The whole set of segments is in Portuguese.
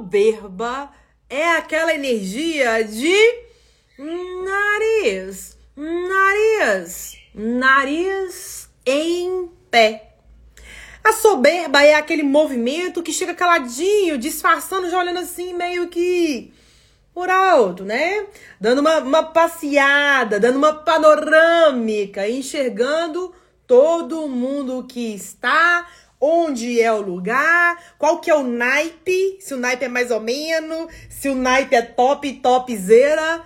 soberba é aquela energia de nariz, nariz, nariz em pé. A soberba é aquele movimento que chega caladinho, disfarçando, já olhando assim, meio que por alto, né? Dando uma, uma passeada, dando uma panorâmica, enxergando todo mundo que está onde é o lugar, qual que é o naipe, se o naipe é mais ou menos, se o naipe é top, topzera.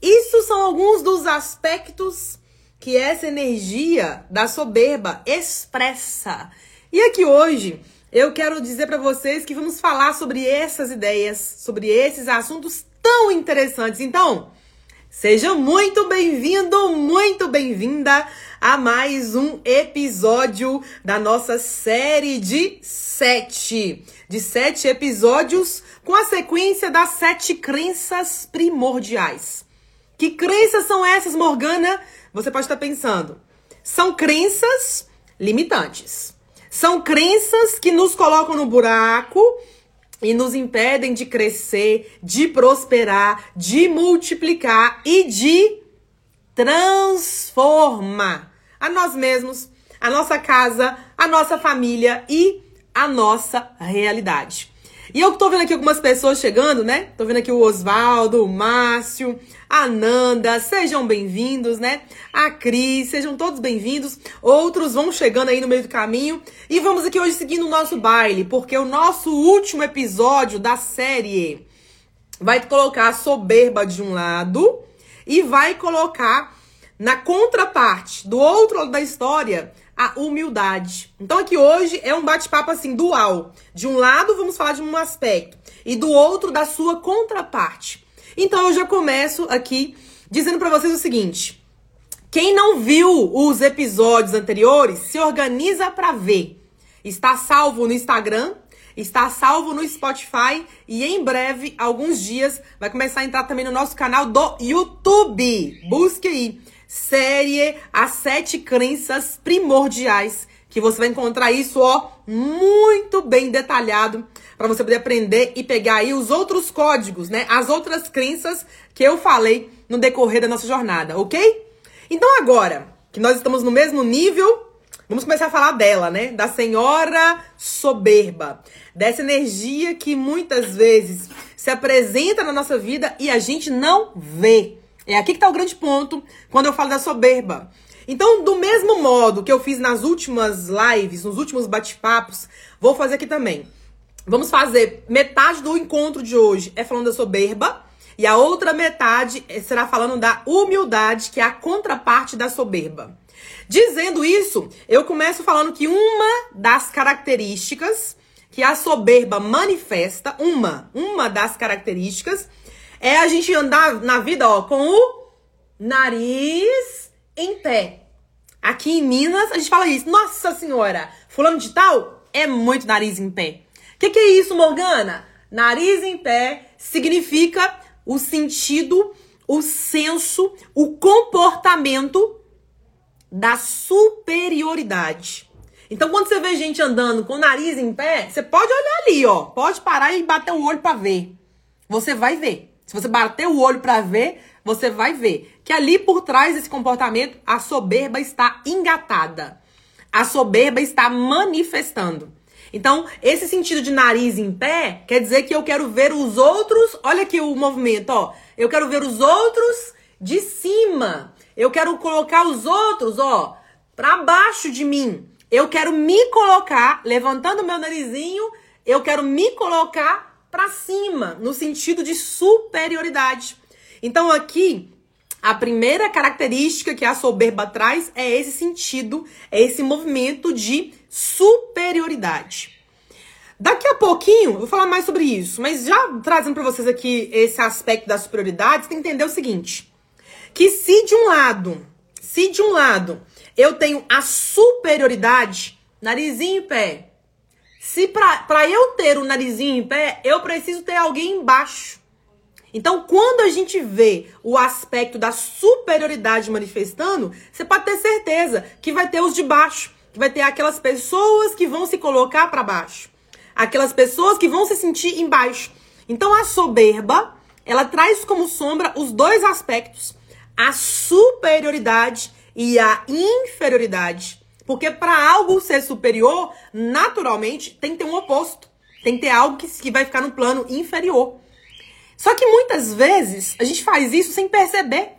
Isso são alguns dos aspectos que essa energia da soberba expressa. E aqui hoje eu quero dizer para vocês que vamos falar sobre essas ideias, sobre esses assuntos tão interessantes. Então, seja muito bem-vindo, muito bem-vinda a mais um episódio da nossa série de sete. De sete episódios com a sequência das sete crenças primordiais. Que crenças são essas, Morgana? Você pode estar pensando. São crenças limitantes. São crenças que nos colocam no buraco e nos impedem de crescer, de prosperar, de multiplicar e de transformar a nós mesmos, a nossa casa, a nossa família e a nossa realidade. E eu tô vendo aqui algumas pessoas chegando, né? Tô vendo aqui o Oswaldo, o Márcio, a Nanda, sejam bem-vindos, né? A Cris, sejam todos bem-vindos. Outros vão chegando aí no meio do caminho. E vamos aqui hoje seguindo o nosso baile, porque o nosso último episódio da série vai colocar a soberba de um lado e vai colocar na contraparte, do outro lado da história, a humildade. Então aqui hoje é um bate-papo assim dual. De um lado vamos falar de um aspecto e do outro da sua contraparte. Então eu já começo aqui dizendo para vocês o seguinte: quem não viu os episódios anteriores, se organiza para ver. Está salvo no Instagram, está salvo no Spotify e em breve, alguns dias, vai começar a entrar também no nosso canal do YouTube. Busque aí série As Sete Crenças Primordiais, que você vai encontrar isso, ó, muito bem detalhado para você poder aprender e pegar aí os outros códigos, né? As outras crenças que eu falei no decorrer da nossa jornada, ok? Então agora que nós estamos no mesmo nível, vamos começar a falar dela, né? Da senhora soberba, dessa energia que muitas vezes se apresenta na nossa vida e a gente não vê. É aqui que está o grande ponto quando eu falo da soberba. Então, do mesmo modo que eu fiz nas últimas lives, nos últimos bate-papos, vou fazer aqui também. Vamos fazer metade do encontro de hoje é falando da soberba e a outra metade será falando da humildade, que é a contraparte da soberba. Dizendo isso, eu começo falando que uma das características que a soberba manifesta, uma, uma das características é a gente andar na vida, ó, com o nariz em pé. Aqui em Minas, a gente fala isso. Nossa senhora, fulano de tal é muito nariz em pé. O que, que é isso, Morgana? Nariz em pé significa o sentido, o senso, o comportamento da superioridade. Então, quando você vê gente andando com o nariz em pé, você pode olhar ali, ó. Pode parar e bater o olho para ver. Você vai ver. Se você bater o olho para ver, você vai ver que ali por trás desse comportamento a soberba está engatada. A soberba está manifestando. Então, esse sentido de nariz em pé quer dizer que eu quero ver os outros. Olha aqui o movimento, ó. Eu quero ver os outros de cima. Eu quero colocar os outros, ó, para baixo de mim. Eu quero me colocar, levantando meu narizinho, eu quero me colocar para cima, no sentido de superioridade. Então aqui a primeira característica que a soberba traz é esse sentido, é esse movimento de superioridade. Daqui a pouquinho eu vou falar mais sobre isso, mas já trazendo para vocês aqui esse aspecto da superioridade, tem que entender o seguinte: que se de um lado, se de um lado eu tenho a superioridade, narizinho em pé, se para eu ter o narizinho em pé, eu preciso ter alguém embaixo. Então, quando a gente vê o aspecto da superioridade manifestando, você pode ter certeza que vai ter os de baixo, que vai ter aquelas pessoas que vão se colocar para baixo, aquelas pessoas que vão se sentir embaixo. Então a soberba, ela traz como sombra os dois aspectos, a superioridade e a inferioridade. Porque para algo ser superior, naturalmente, tem que ter um oposto. Tem que ter algo que, que vai ficar no plano inferior. Só que muitas vezes a gente faz isso sem perceber.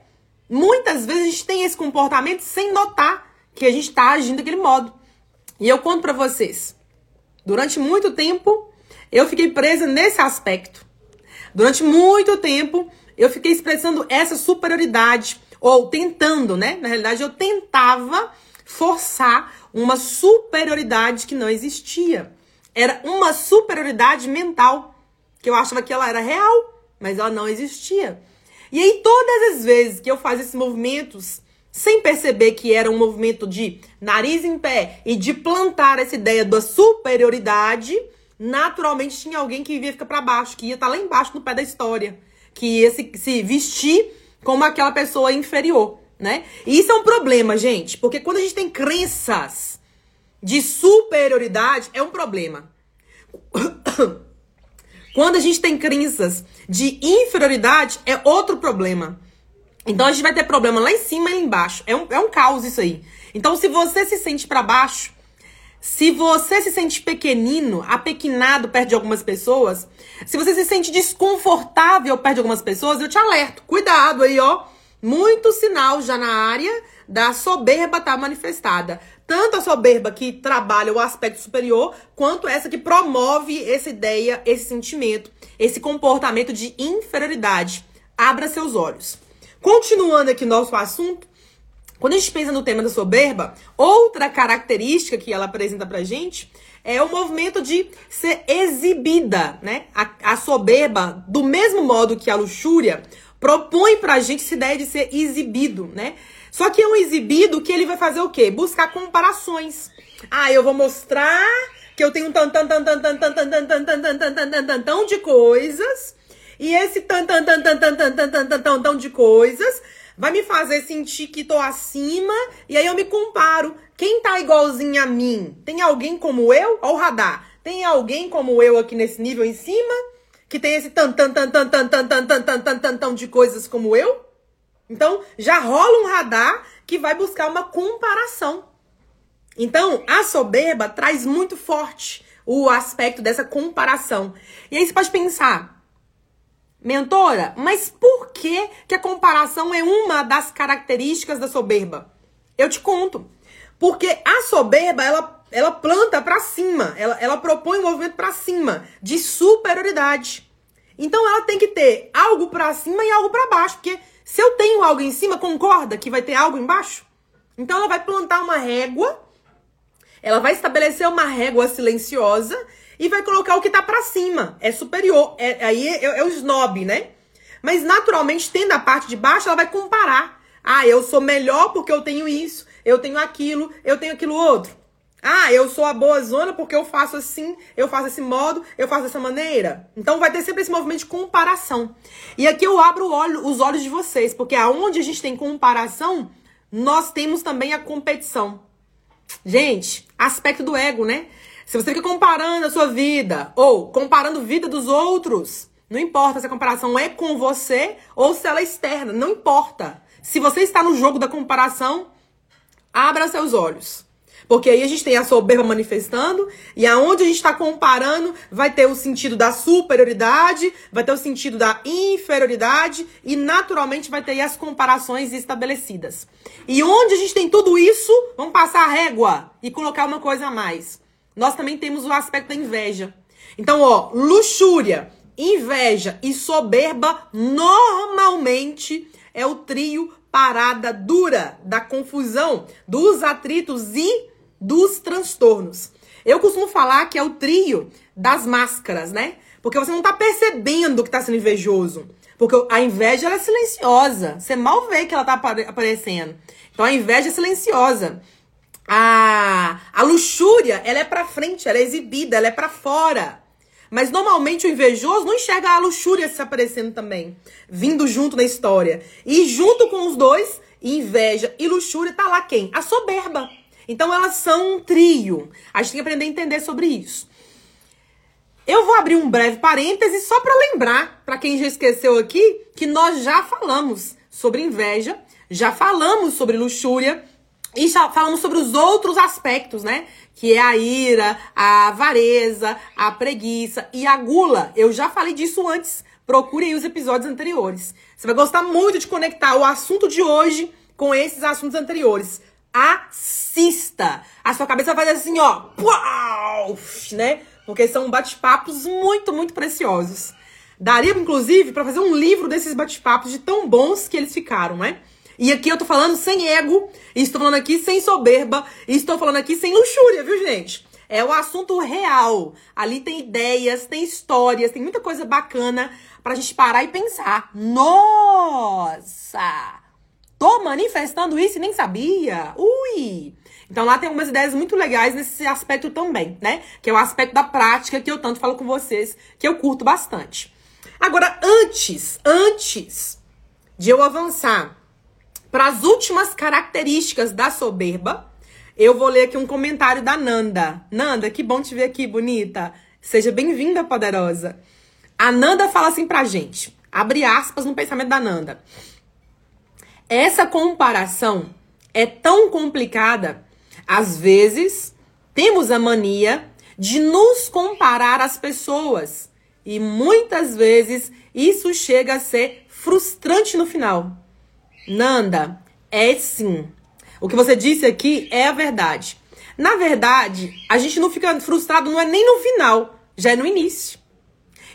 Muitas vezes a gente tem esse comportamento sem notar que a gente está agindo daquele modo. E eu conto para vocês. Durante muito tempo, eu fiquei presa nesse aspecto. Durante muito tempo, eu fiquei expressando essa superioridade, ou tentando, né? Na realidade, eu tentava forçar uma superioridade que não existia. Era uma superioridade mental, que eu achava que ela era real, mas ela não existia. E aí, todas as vezes que eu fazia esses movimentos, sem perceber que era um movimento de nariz em pé e de plantar essa ideia da superioridade, naturalmente tinha alguém que ia ficar para baixo, que ia estar tá lá embaixo no pé da história, que ia se, se vestir como aquela pessoa inferior, né? E isso é um problema, gente, porque quando a gente tem crenças de superioridade, é um problema. Quando a gente tem crenças de inferioridade, é outro problema. Então a gente vai ter problema lá em cima e lá embaixo. É um, é um caos isso aí. Então, se você se sente para baixo, se você se sente pequenino, apequinado perto de algumas pessoas, se você se sente desconfortável perto de algumas pessoas, eu te alerto. Cuidado aí, ó. Muito sinal já na área da soberba tá manifestada. Tanto a soberba que trabalha o aspecto superior, quanto essa que promove essa ideia, esse sentimento, esse comportamento de inferioridade. Abra seus olhos. Continuando aqui nosso assunto, quando a gente pensa no tema da soberba, outra característica que ela apresenta pra gente é o movimento de ser exibida, né? A, a soberba, do mesmo modo que a luxúria, propõe pra gente essa ideia de ser exibido, né? Só que é um exibido que ele vai fazer o quê? Buscar comparações. Ah, eu vou mostrar que eu tenho um tan tan tan tan tan tan tan tan tan tan tan tan tan tan tan de coisas. E esse tan tan tan tan tan tan tan tan tan tan tan de coisas vai me fazer sentir que tô acima e aí eu me comparo. Quem tá igualzinho a mim? Tem alguém como eu? Ó o radar. Tem alguém como eu aqui nesse nível em cima? Que tem esse tan tan tan tan tan tan tan tan tan tan tan de coisas como eu? Então, já rola um radar que vai buscar uma comparação. Então, a soberba traz muito forte o aspecto dessa comparação. E aí você pode pensar, Mentora, mas por que, que a comparação é uma das características da soberba? Eu te conto. Porque a soberba, ela, ela planta para cima, ela, ela propõe um movimento para cima, de superioridade. Então ela tem que ter algo para cima e algo para baixo, porque se eu tenho algo em cima, concorda que vai ter algo embaixo? Então ela vai plantar uma régua, ela vai estabelecer uma régua silenciosa e vai colocar o que tá para cima. É superior. É, aí é, é, é o snob, né? Mas naturalmente, tendo a parte de baixo, ela vai comparar. Ah, eu sou melhor porque eu tenho isso, eu tenho aquilo, eu tenho aquilo outro. Ah, eu sou a boa zona porque eu faço assim, eu faço esse modo, eu faço dessa maneira. Então vai ter sempre esse movimento de comparação. E aqui eu abro olho, os olhos de vocês, porque aonde a gente tem comparação, nós temos também a competição. Gente, aspecto do ego, né? Se você fica comparando a sua vida ou comparando a vida dos outros, não importa se a comparação é com você ou se ela é externa, não importa. Se você está no jogo da comparação, abra seus olhos. Porque aí a gente tem a soberba manifestando, e aonde a gente está comparando, vai ter o sentido da superioridade, vai ter o sentido da inferioridade, e naturalmente vai ter as comparações estabelecidas. E onde a gente tem tudo isso, vamos passar a régua e colocar uma coisa a mais nós também temos o aspecto da inveja. Então, ó, luxúria, inveja e soberba normalmente é o trio parada dura da confusão, dos atritos e dos transtornos. Eu costumo falar que é o trio das máscaras, né? Porque você não tá percebendo que tá sendo invejoso. Porque a inveja é silenciosa. Você mal vê que ela tá aparecendo. Então a inveja é silenciosa. A, a luxúria, ela é para frente, ela é exibida, ela é para fora. Mas normalmente o invejoso não enxerga a luxúria se aparecendo também, vindo junto na história. E junto com os dois, inveja e luxúria, tá lá quem? A soberba. Então elas são um trio. A gente tem que aprender a entender sobre isso. Eu vou abrir um breve parêntese só para lembrar, para quem já esqueceu aqui, que nós já falamos sobre inveja, já falamos sobre luxúria e já falamos sobre os outros aspectos, né? Que é a ira, a avareza, a preguiça e a gula. Eu já falei disso antes. Procure aí os episódios anteriores. Você vai gostar muito de conectar o assunto de hoje com esses assuntos anteriores. Assista! A sua cabeça vai fazer assim, ó, uau, né? Porque são bate-papos muito, muito preciosos. Daria, inclusive, para fazer um livro desses bate-papos de tão bons que eles ficaram, né? E aqui eu tô falando sem ego, estou falando aqui sem soberba, estou falando aqui sem luxúria, viu, gente? É o assunto real. Ali tem ideias, tem histórias, tem muita coisa bacana pra gente parar e pensar. Nossa! Tô manifestando isso e nem sabia. Ui! Então lá tem algumas ideias muito legais nesse aspecto também, né? Que é o aspecto da prática que eu tanto falo com vocês, que eu curto bastante. Agora, antes, antes de eu avançar para as últimas características da soberba, eu vou ler aqui um comentário da Nanda. Nanda, que bom te ver aqui, bonita. Seja bem-vinda, poderosa. A Nanda fala assim pra gente, abre aspas no pensamento da Nanda. Essa comparação é tão complicada, às vezes temos a mania de nos comparar às pessoas e muitas vezes isso chega a ser frustrante no final. Nanda, é sim. O que você disse aqui é a verdade. Na verdade, a gente não fica frustrado, não é nem no final, já é no início.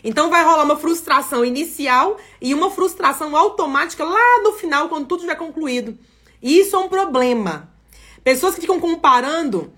Então vai rolar uma frustração inicial e uma frustração automática lá no final, quando tudo estiver concluído. E isso é um problema. Pessoas que ficam comparando,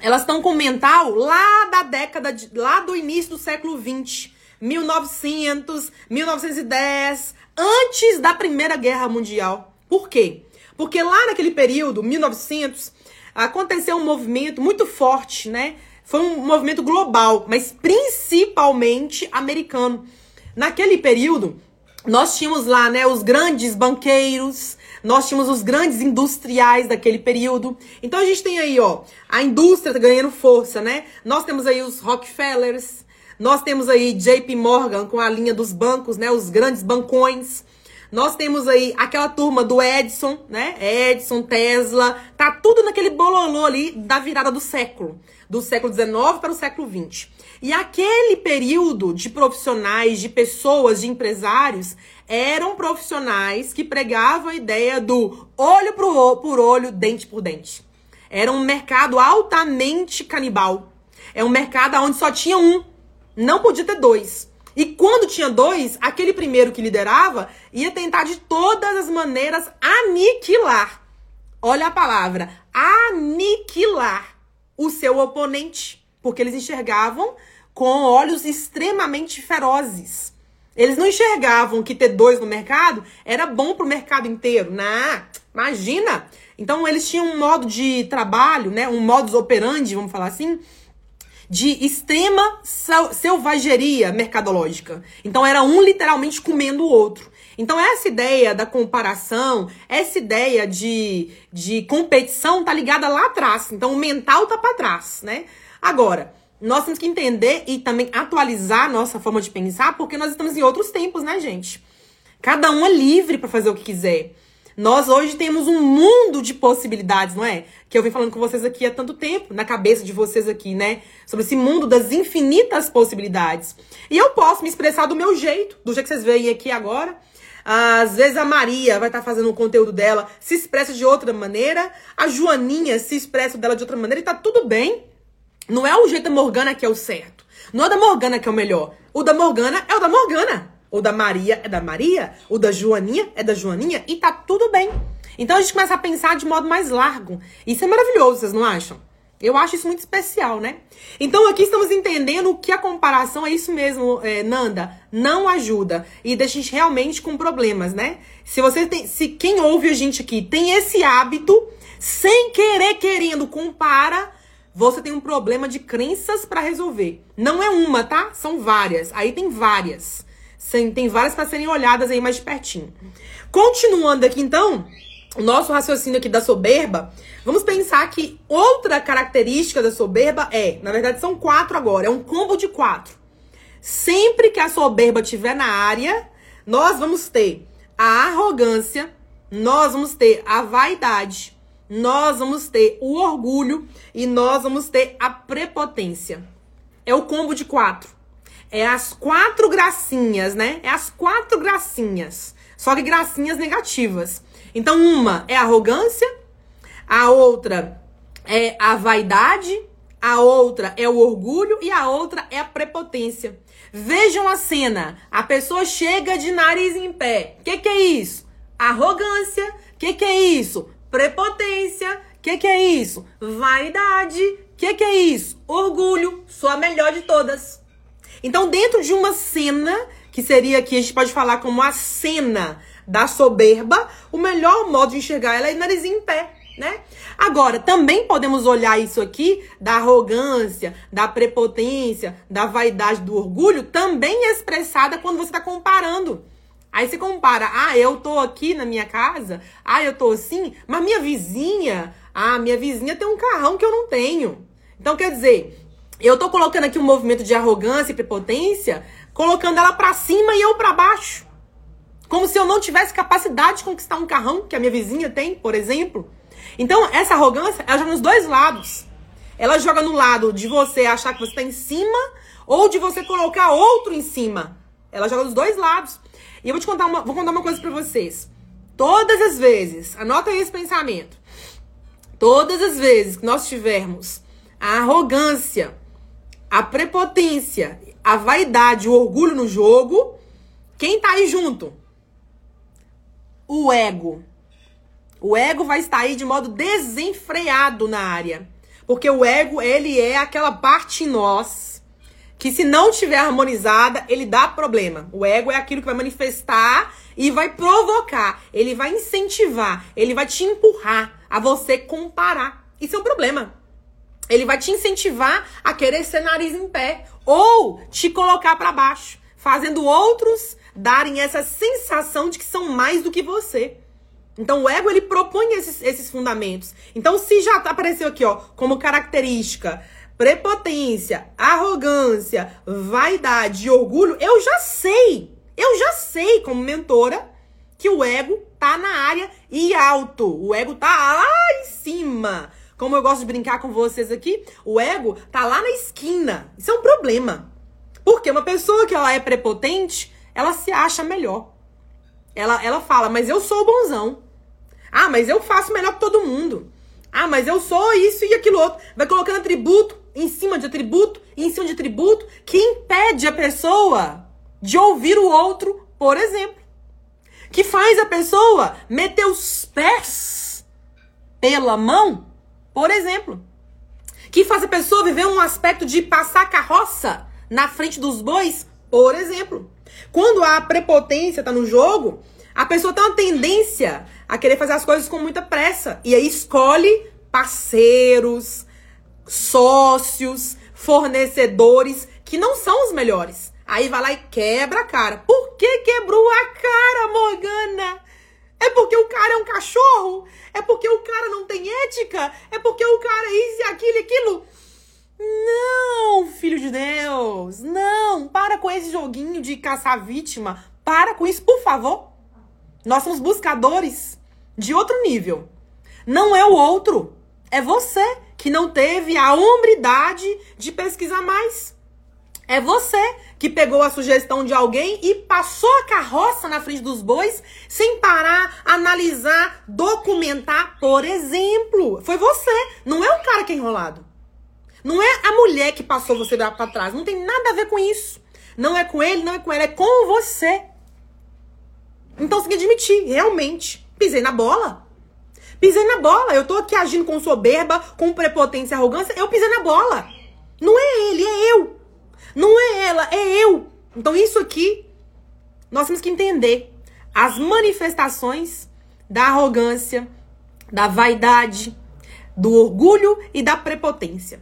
elas estão com mental lá da década, de, lá do início do século 20, 1900, 1910, antes da Primeira Guerra Mundial. Por quê? Porque lá naquele período, 1900, aconteceu um movimento muito forte, né? Foi um movimento global, mas principalmente americano. Naquele período, nós tínhamos lá, né, os grandes banqueiros, nós tínhamos os grandes industriais daquele período. Então a gente tem aí, ó, a indústria tá ganhando força, né? Nós temos aí os Rockefellers, nós temos aí JP Morgan com a linha dos bancos, né, os grandes bancões. Nós temos aí aquela turma do Edison, né? Edison, Tesla, tá tudo naquele bololô ali da virada do século, do século XIX para o século XX. E aquele período de profissionais, de pessoas, de empresários, eram profissionais que pregavam a ideia do olho por olho, dente por dente. Era um mercado altamente canibal. É um mercado onde só tinha um, não podia ter dois. E quando tinha dois, aquele primeiro que liderava ia tentar de todas as maneiras aniquilar. Olha a palavra, aniquilar o seu oponente, porque eles enxergavam com olhos extremamente ferozes. Eles não enxergavam que ter dois no mercado era bom para o mercado inteiro. Nah, imagina! Então eles tinham um modo de trabalho, né, um modus operandi, vamos falar assim, de extrema selvageria mercadológica. Então era um literalmente comendo o outro. Então essa ideia da comparação, essa ideia de, de competição tá ligada lá atrás. Então o mental tá para trás, né? Agora, nós temos que entender e também atualizar nossa forma de pensar, porque nós estamos em outros tempos, né, gente? Cada um é livre para fazer o que quiser. Nós hoje temos um mundo de possibilidades, não é? Que eu venho falando com vocês aqui há tanto tempo, na cabeça de vocês aqui, né? Sobre esse mundo das infinitas possibilidades. E eu posso me expressar do meu jeito, do jeito que vocês veem aqui agora. Às vezes a Maria vai estar tá fazendo o conteúdo dela, se expressa de outra maneira. A Joaninha se expressa dela de outra maneira e tá tudo bem. Não é o jeito da Morgana que é o certo. Não é o da Morgana que é o melhor. O da Morgana é o da Morgana. O da Maria é da Maria, o da Joaninha é da Joaninha e tá tudo bem. Então a gente começa a pensar de modo mais largo. Isso é maravilhoso, vocês não acham? Eu acho isso muito especial, né? Então aqui estamos entendendo que a comparação é isso mesmo, é, Nanda, não ajuda e deixa a gente realmente com problemas, né? Se você tem, se quem ouve a gente aqui tem esse hábito, sem querer querendo compara, você tem um problema de crenças para resolver. Não é uma, tá? São várias. Aí tem várias. Tem várias para serem olhadas aí mais de pertinho. Continuando aqui, então, o nosso raciocínio aqui da soberba, vamos pensar que outra característica da soberba é, na verdade são quatro agora, é um combo de quatro. Sempre que a soberba estiver na área, nós vamos ter a arrogância, nós vamos ter a vaidade, nós vamos ter o orgulho e nós vamos ter a prepotência. É o combo de quatro. É as quatro gracinhas, né? É as quatro gracinhas. Só que gracinhas negativas. Então, uma é a arrogância, a outra é a vaidade, a outra é o orgulho e a outra é a prepotência. Vejam a cena. A pessoa chega de nariz em pé. O que, que é isso? Arrogância. O que, que é isso? Prepotência. O que, que é isso? Vaidade. O que, que é isso? Orgulho. Sou a melhor de todas. Então, dentro de uma cena, que seria aqui, a gente pode falar como a cena da soberba, o melhor modo de enxergar ela é nariz em pé né? Agora, também podemos olhar isso aqui da arrogância, da prepotência, da vaidade, do orgulho, também expressada quando você está comparando. Aí você compara, ah, eu tô aqui na minha casa, ah, eu tô assim, mas minha vizinha, ah, minha vizinha tem um carrão que eu não tenho. Então, quer dizer, eu tô colocando aqui um movimento de arrogância e prepotência, colocando ela para cima e eu para baixo. Como se eu não tivesse capacidade de conquistar um carrão que a minha vizinha tem, por exemplo. Então, essa arrogância, ela joga nos dois lados. Ela joga no lado de você achar que você está em cima ou de você colocar outro em cima. Ela joga nos dois lados. E eu vou te contar uma, vou contar uma coisa para vocês. Todas as vezes, anota esse pensamento. Todas as vezes que nós tivermos a arrogância, a prepotência, a vaidade, o orgulho no jogo, quem tá aí junto? O ego. O ego vai estar aí de modo desenfreado na área. Porque o ego, ele é aquela parte em nós que se não estiver harmonizada, ele dá problema. O ego é aquilo que vai manifestar e vai provocar, ele vai incentivar, ele vai te empurrar a você comparar. Isso é um problema. Ele vai te incentivar a querer ser nariz em pé ou te colocar para baixo, fazendo outros darem essa sensação de que são mais do que você. Então, o ego, ele propõe esses, esses fundamentos. Então, se já apareceu aqui, ó, como característica prepotência, arrogância, vaidade e orgulho, eu já sei, eu já sei como mentora que o ego tá na área e alto. O ego tá lá em cima. Como eu gosto de brincar com vocês aqui, o ego tá lá na esquina. Isso é um problema. Porque uma pessoa que ela é prepotente, ela se acha melhor. Ela, ela fala, mas eu sou bonzão. Ah, mas eu faço melhor que todo mundo. Ah, mas eu sou isso e aquilo outro. Vai colocando atributo em cima de atributo, em cima de atributo, que impede a pessoa de ouvir o outro, por exemplo. Que faz a pessoa meter os pés pela mão, por exemplo. Que faz a pessoa viver um aspecto de passar carroça na frente dos bois, por exemplo. Quando a prepotência está no jogo, a pessoa tem uma tendência a querer fazer as coisas com muita pressa. E aí escolhe parceiros, sócios, fornecedores que não são os melhores. Aí vai lá e quebra a cara. Por que quebrou a cara, Morgana? É porque o cara é um cachorro? É porque o cara não tem ética? É porque o cara é isso e aquilo e aquilo? Não, filho de Deus. Não, para com esse joguinho de caçar vítima. Para com isso, por favor. Nós somos buscadores de outro nível. Não é o outro, é você que não teve a hombridade de pesquisar mais. É você que pegou a sugestão de alguém e passou a carroça na frente dos bois sem parar, analisar, documentar, por exemplo. Foi você, não é o cara que é enrolado. Não é a mulher que passou você para trás, não tem nada a ver com isso. Não é com ele, não é com ela, é com você. Então você tem que admitir, realmente, pisei na bola. Pisei na bola. Eu tô aqui agindo com soberba, com prepotência e arrogância. Eu pisei na bola. Não é ele, é eu. Não é ela, é eu. Então isso aqui, nós temos que entender as manifestações da arrogância, da vaidade, do orgulho e da prepotência.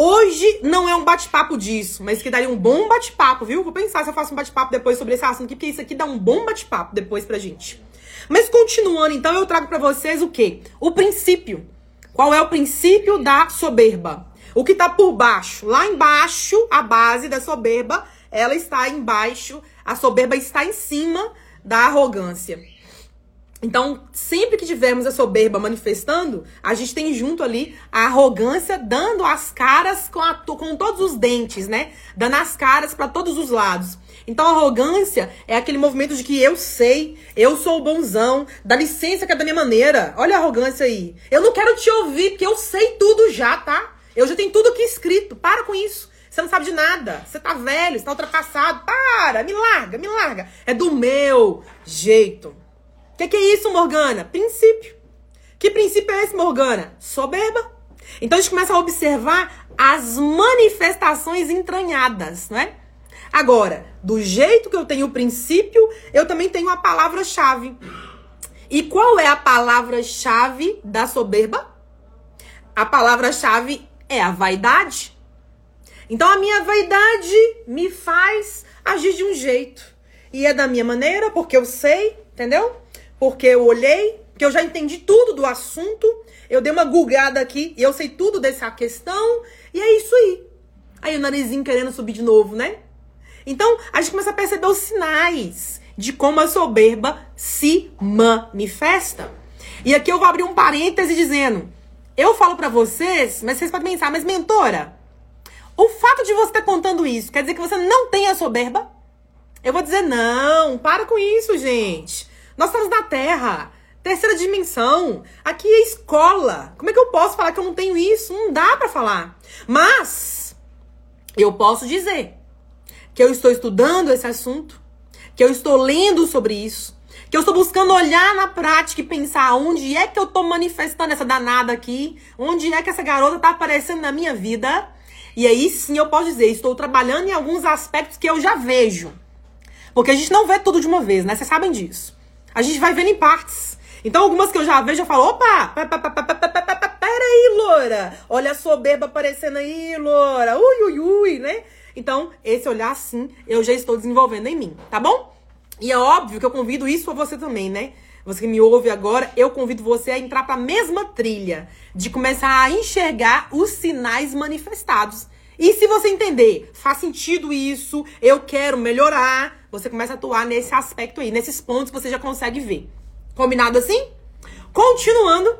Hoje não é um bate-papo disso, mas que daria um bom bate-papo, viu? Vou pensar se eu faço um bate-papo depois sobre esse assunto porque isso aqui dá um bom bate-papo depois pra gente. Mas continuando, então, eu trago para vocês o quê? O princípio. Qual é o princípio da soberba? O que tá por baixo? Lá embaixo, a base da soberba ela está embaixo, a soberba está em cima da arrogância. Então, sempre que tivermos a soberba manifestando, a gente tem junto ali a arrogância dando as caras com, a, com todos os dentes, né? Dando as caras para todos os lados. Então, a arrogância é aquele movimento de que eu sei, eu sou o bonzão, dá licença que é da minha maneira. Olha a arrogância aí. Eu não quero te ouvir, porque eu sei tudo já, tá? Eu já tenho tudo aqui escrito. Para com isso. Você não sabe de nada. Você tá velho, você tá ultrapassado. Para, me larga, me larga. É do meu jeito que, que é isso, Morgana? Princípio. Que princípio é esse, Morgana? Soberba. Então a gente começa a observar as manifestações entranhadas, não é? Agora, do jeito que eu tenho o princípio, eu também tenho a palavra-chave. E qual é a palavra-chave da soberba? A palavra-chave é a vaidade. Então a minha vaidade me faz agir de um jeito. E é da minha maneira, porque eu sei, entendeu? Porque eu olhei, que eu já entendi tudo do assunto, eu dei uma gulgada aqui e eu sei tudo dessa questão, e é isso aí. Aí o narizinho querendo subir de novo, né? Então, a gente começa a perceber os sinais de como a soberba se manifesta. E aqui eu vou abrir um parêntese dizendo: eu falo para vocês, mas vocês podem pensar, mas mentora, o fato de você estar contando isso quer dizer que você não tem a soberba? Eu vou dizer: não, para com isso, gente. Nós estamos na Terra. Terceira dimensão. Aqui é escola. Como é que eu posso falar que eu não tenho isso? Não dá para falar. Mas eu posso dizer que eu estou estudando esse assunto, que eu estou lendo sobre isso, que eu estou buscando olhar na prática e pensar onde é que eu estou manifestando essa danada aqui, onde é que essa garota está aparecendo na minha vida. E aí sim eu posso dizer, estou trabalhando em alguns aspectos que eu já vejo. Porque a gente não vê tudo de uma vez, né? Vocês sabem disso. A gente vai vendo em partes. Então, algumas que eu já vejo, eu falo, opa, peraí, loura. Olha a soberba aparecendo aí, loura. Ui, ui, ui, né? Então, esse olhar assim, eu já estou desenvolvendo em mim, tá bom? E é óbvio que eu convido isso a você também, né? Você que me ouve agora, eu convido você a entrar para a mesma trilha, de começar a enxergar os sinais manifestados. E se você entender, faz sentido isso, eu quero melhorar, você começa a atuar nesse aspecto aí, nesses pontos você já consegue ver. Combinado assim? Continuando,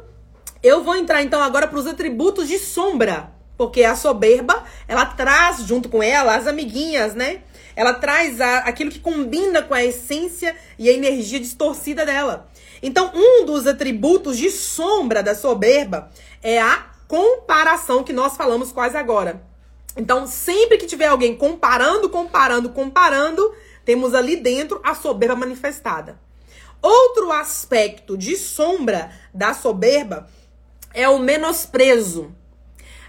eu vou entrar então agora para os atributos de sombra, porque a soberba, ela traz junto com ela as amiguinhas, né? Ela traz a, aquilo que combina com a essência e a energia distorcida dela. Então, um dos atributos de sombra da soberba é a comparação que nós falamos quase agora. Então, sempre que tiver alguém comparando, comparando, comparando, temos ali dentro a soberba manifestada. Outro aspecto de sombra da soberba é o menosprezo.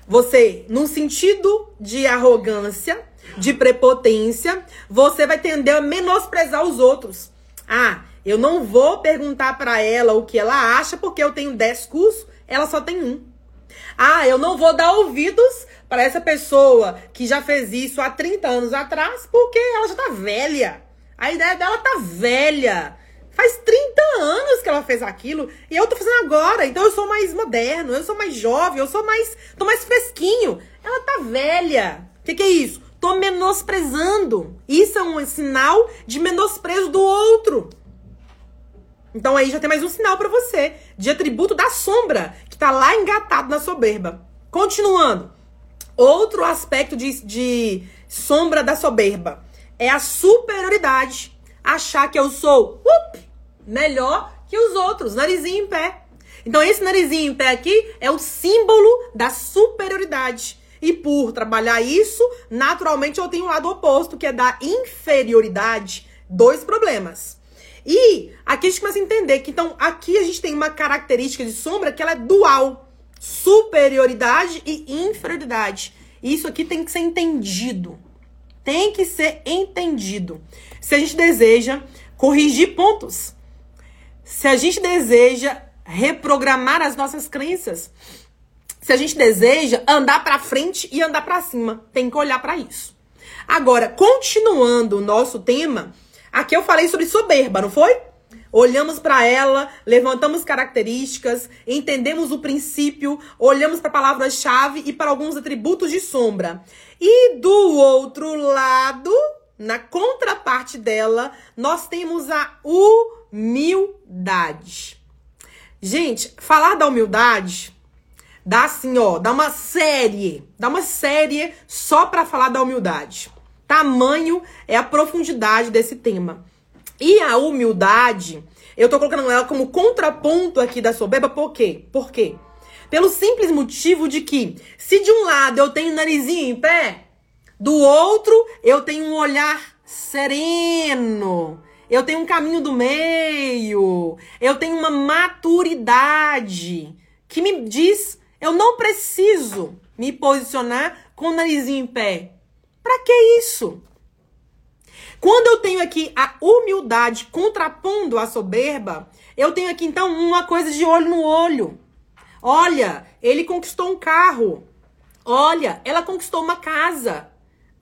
Você, num sentido de arrogância, de prepotência, você vai tender a menosprezar os outros. Ah, eu não vou perguntar para ela o que ela acha porque eu tenho 10 cursos, ela só tem um. Ah, eu não vou dar ouvidos para essa pessoa que já fez isso há 30 anos atrás, porque ela já tá velha. A ideia dela tá velha. Faz 30 anos que ela fez aquilo e eu tô fazendo agora. Então eu sou mais moderno, eu sou mais jovem, eu sou mais. tô mais fresquinho. Ela tá velha. O que, que é isso? Tô menosprezando. Isso é um sinal de menosprezo do outro. Então aí já tem mais um sinal para você de atributo da sombra, que tá lá engatado na soberba. Continuando. Outro aspecto de, de sombra da soberba é a superioridade. Achar que eu sou up, melhor que os outros, narizinho em pé. Então, esse narizinho em pé aqui é o símbolo da superioridade. E por trabalhar isso, naturalmente eu tenho o um lado oposto, que é da inferioridade. Dois problemas. E aqui a gente começa a entender que, então, aqui a gente tem uma característica de sombra que ela é dual superioridade e inferioridade. Isso aqui tem que ser entendido. Tem que ser entendido. Se a gente deseja corrigir pontos, se a gente deseja reprogramar as nossas crenças, se a gente deseja andar para frente e andar para cima, tem que olhar para isso. Agora, continuando o nosso tema, aqui eu falei sobre soberba, não foi? Olhamos para ela, levantamos características, entendemos o princípio, olhamos para a palavra-chave e para alguns atributos de sombra. E do outro lado, na contraparte dela, nós temos a humildade. Gente, falar da humildade dá assim, ó, dá uma série, dá uma série só para falar da humildade. Tamanho é a profundidade desse tema. E a humildade, eu tô colocando ela como contraponto aqui da soberba, por quê? Por quê? Pelo simples motivo de que, se de um lado eu tenho narizinho em pé, do outro eu tenho um olhar sereno. Eu tenho um caminho do meio. Eu tenho uma maturidade que me diz eu não preciso me posicionar com o narizinho em pé. Para que isso? Quando eu tenho aqui a humildade contrapondo a soberba, eu tenho aqui então uma coisa de olho no olho. Olha, ele conquistou um carro. Olha, ela conquistou uma casa.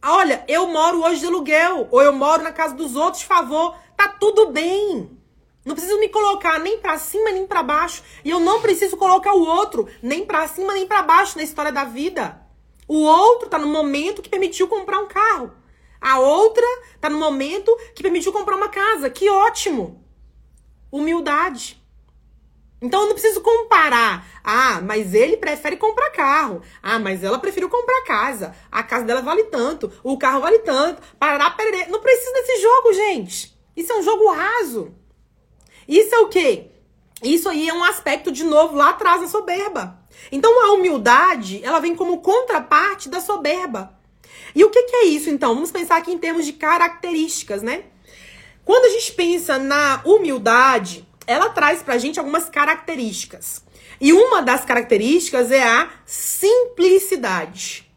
Olha, eu moro hoje de aluguel, ou eu moro na casa dos outros, favor. Tá tudo bem. Não preciso me colocar nem para cima nem para baixo, e eu não preciso colocar o outro nem para cima nem para baixo na história da vida. O outro tá no momento que permitiu comprar um carro. A outra tá no momento que permitiu comprar uma casa. Que ótimo. Humildade. Então eu não preciso comparar. Ah, mas ele prefere comprar carro. Ah, mas ela preferiu comprar casa. A casa dela vale tanto, o carro vale tanto. Parará, pererê. Não precisa desse jogo, gente. Isso é um jogo raso. Isso é o quê? Isso aí é um aspecto de novo lá atrás da soberba. Então a humildade, ela vem como contraparte da soberba. E o que, que é isso então? Vamos pensar aqui em termos de características, né? Quando a gente pensa na humildade, ela traz pra gente algumas características. E uma das características é a simplicidade.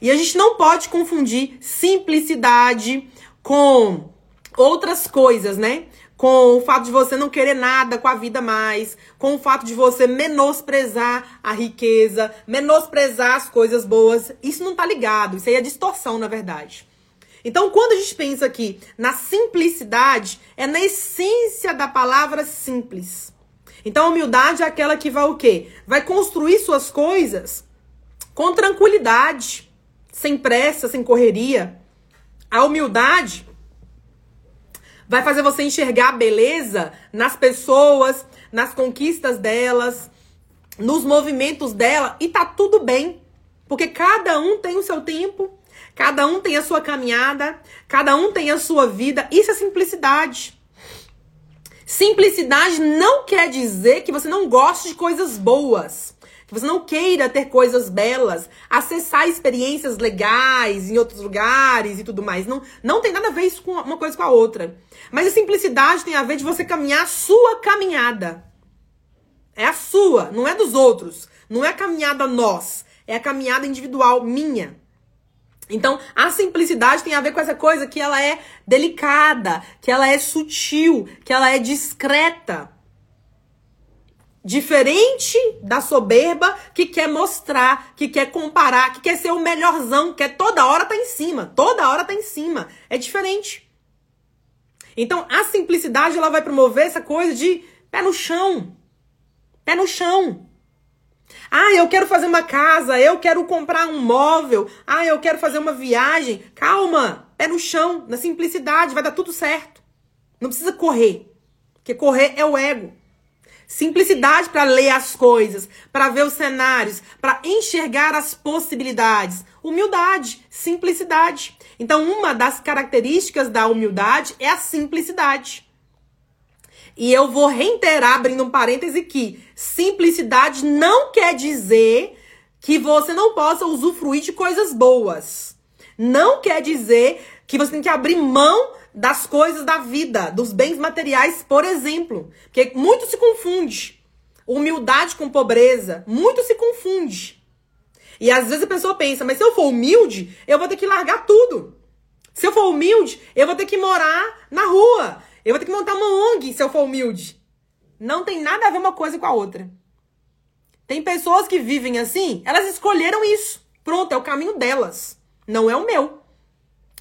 E a gente não pode confundir simplicidade com outras coisas, né? Com o fato de você não querer nada com a vida mais, com o fato de você menosprezar a riqueza, menosprezar as coisas boas. Isso não tá ligado, isso aí é distorção, na verdade. Então, quando a gente pensa aqui na simplicidade, é na essência da palavra simples. Então, a humildade é aquela que vai o quê? Vai construir suas coisas com tranquilidade, sem pressa, sem correria. A humildade vai fazer você enxergar a beleza nas pessoas, nas conquistas delas, nos movimentos dela e tá tudo bem. Porque cada um tem o seu tempo, Cada um tem a sua caminhada, cada um tem a sua vida. Isso é simplicidade. Simplicidade não quer dizer que você não goste de coisas boas, que você não queira ter coisas belas, acessar experiências legais em outros lugares e tudo mais. Não, não tem nada a ver isso com uma coisa com a outra. Mas a simplicidade tem a ver de você caminhar a sua caminhada. É a sua, não é dos outros. Não é a caminhada nós, é a caminhada individual minha. Então, a simplicidade tem a ver com essa coisa que ela é delicada, que ela é sutil, que ela é discreta. Diferente da soberba que quer mostrar, que quer comparar, que quer ser o melhorzão, que é toda hora tá em cima, toda hora tá em cima. É diferente. Então, a simplicidade ela vai promover essa coisa de pé no chão. Pé no chão. Ah, eu quero fazer uma casa, eu quero comprar um móvel, ah, eu quero fazer uma viagem. Calma, pé no chão, na simplicidade, vai dar tudo certo. Não precisa correr, porque correr é o ego. Simplicidade para ler as coisas, para ver os cenários, para enxergar as possibilidades. Humildade, simplicidade. Então, uma das características da humildade é a simplicidade. E eu vou reiterar, abrindo um parêntese, que simplicidade não quer dizer que você não possa usufruir de coisas boas. Não quer dizer que você tem que abrir mão das coisas da vida, dos bens materiais, por exemplo. Porque muito se confunde. Humildade com pobreza, muito se confunde. E às vezes a pessoa pensa, mas se eu for humilde, eu vou ter que largar tudo. Se eu for humilde, eu vou ter que morar na rua. Eu vou ter que montar uma ONG se eu for humilde. Não tem nada a ver uma coisa com a outra. Tem pessoas que vivem assim, elas escolheram isso. Pronto, é o caminho delas. Não é o meu.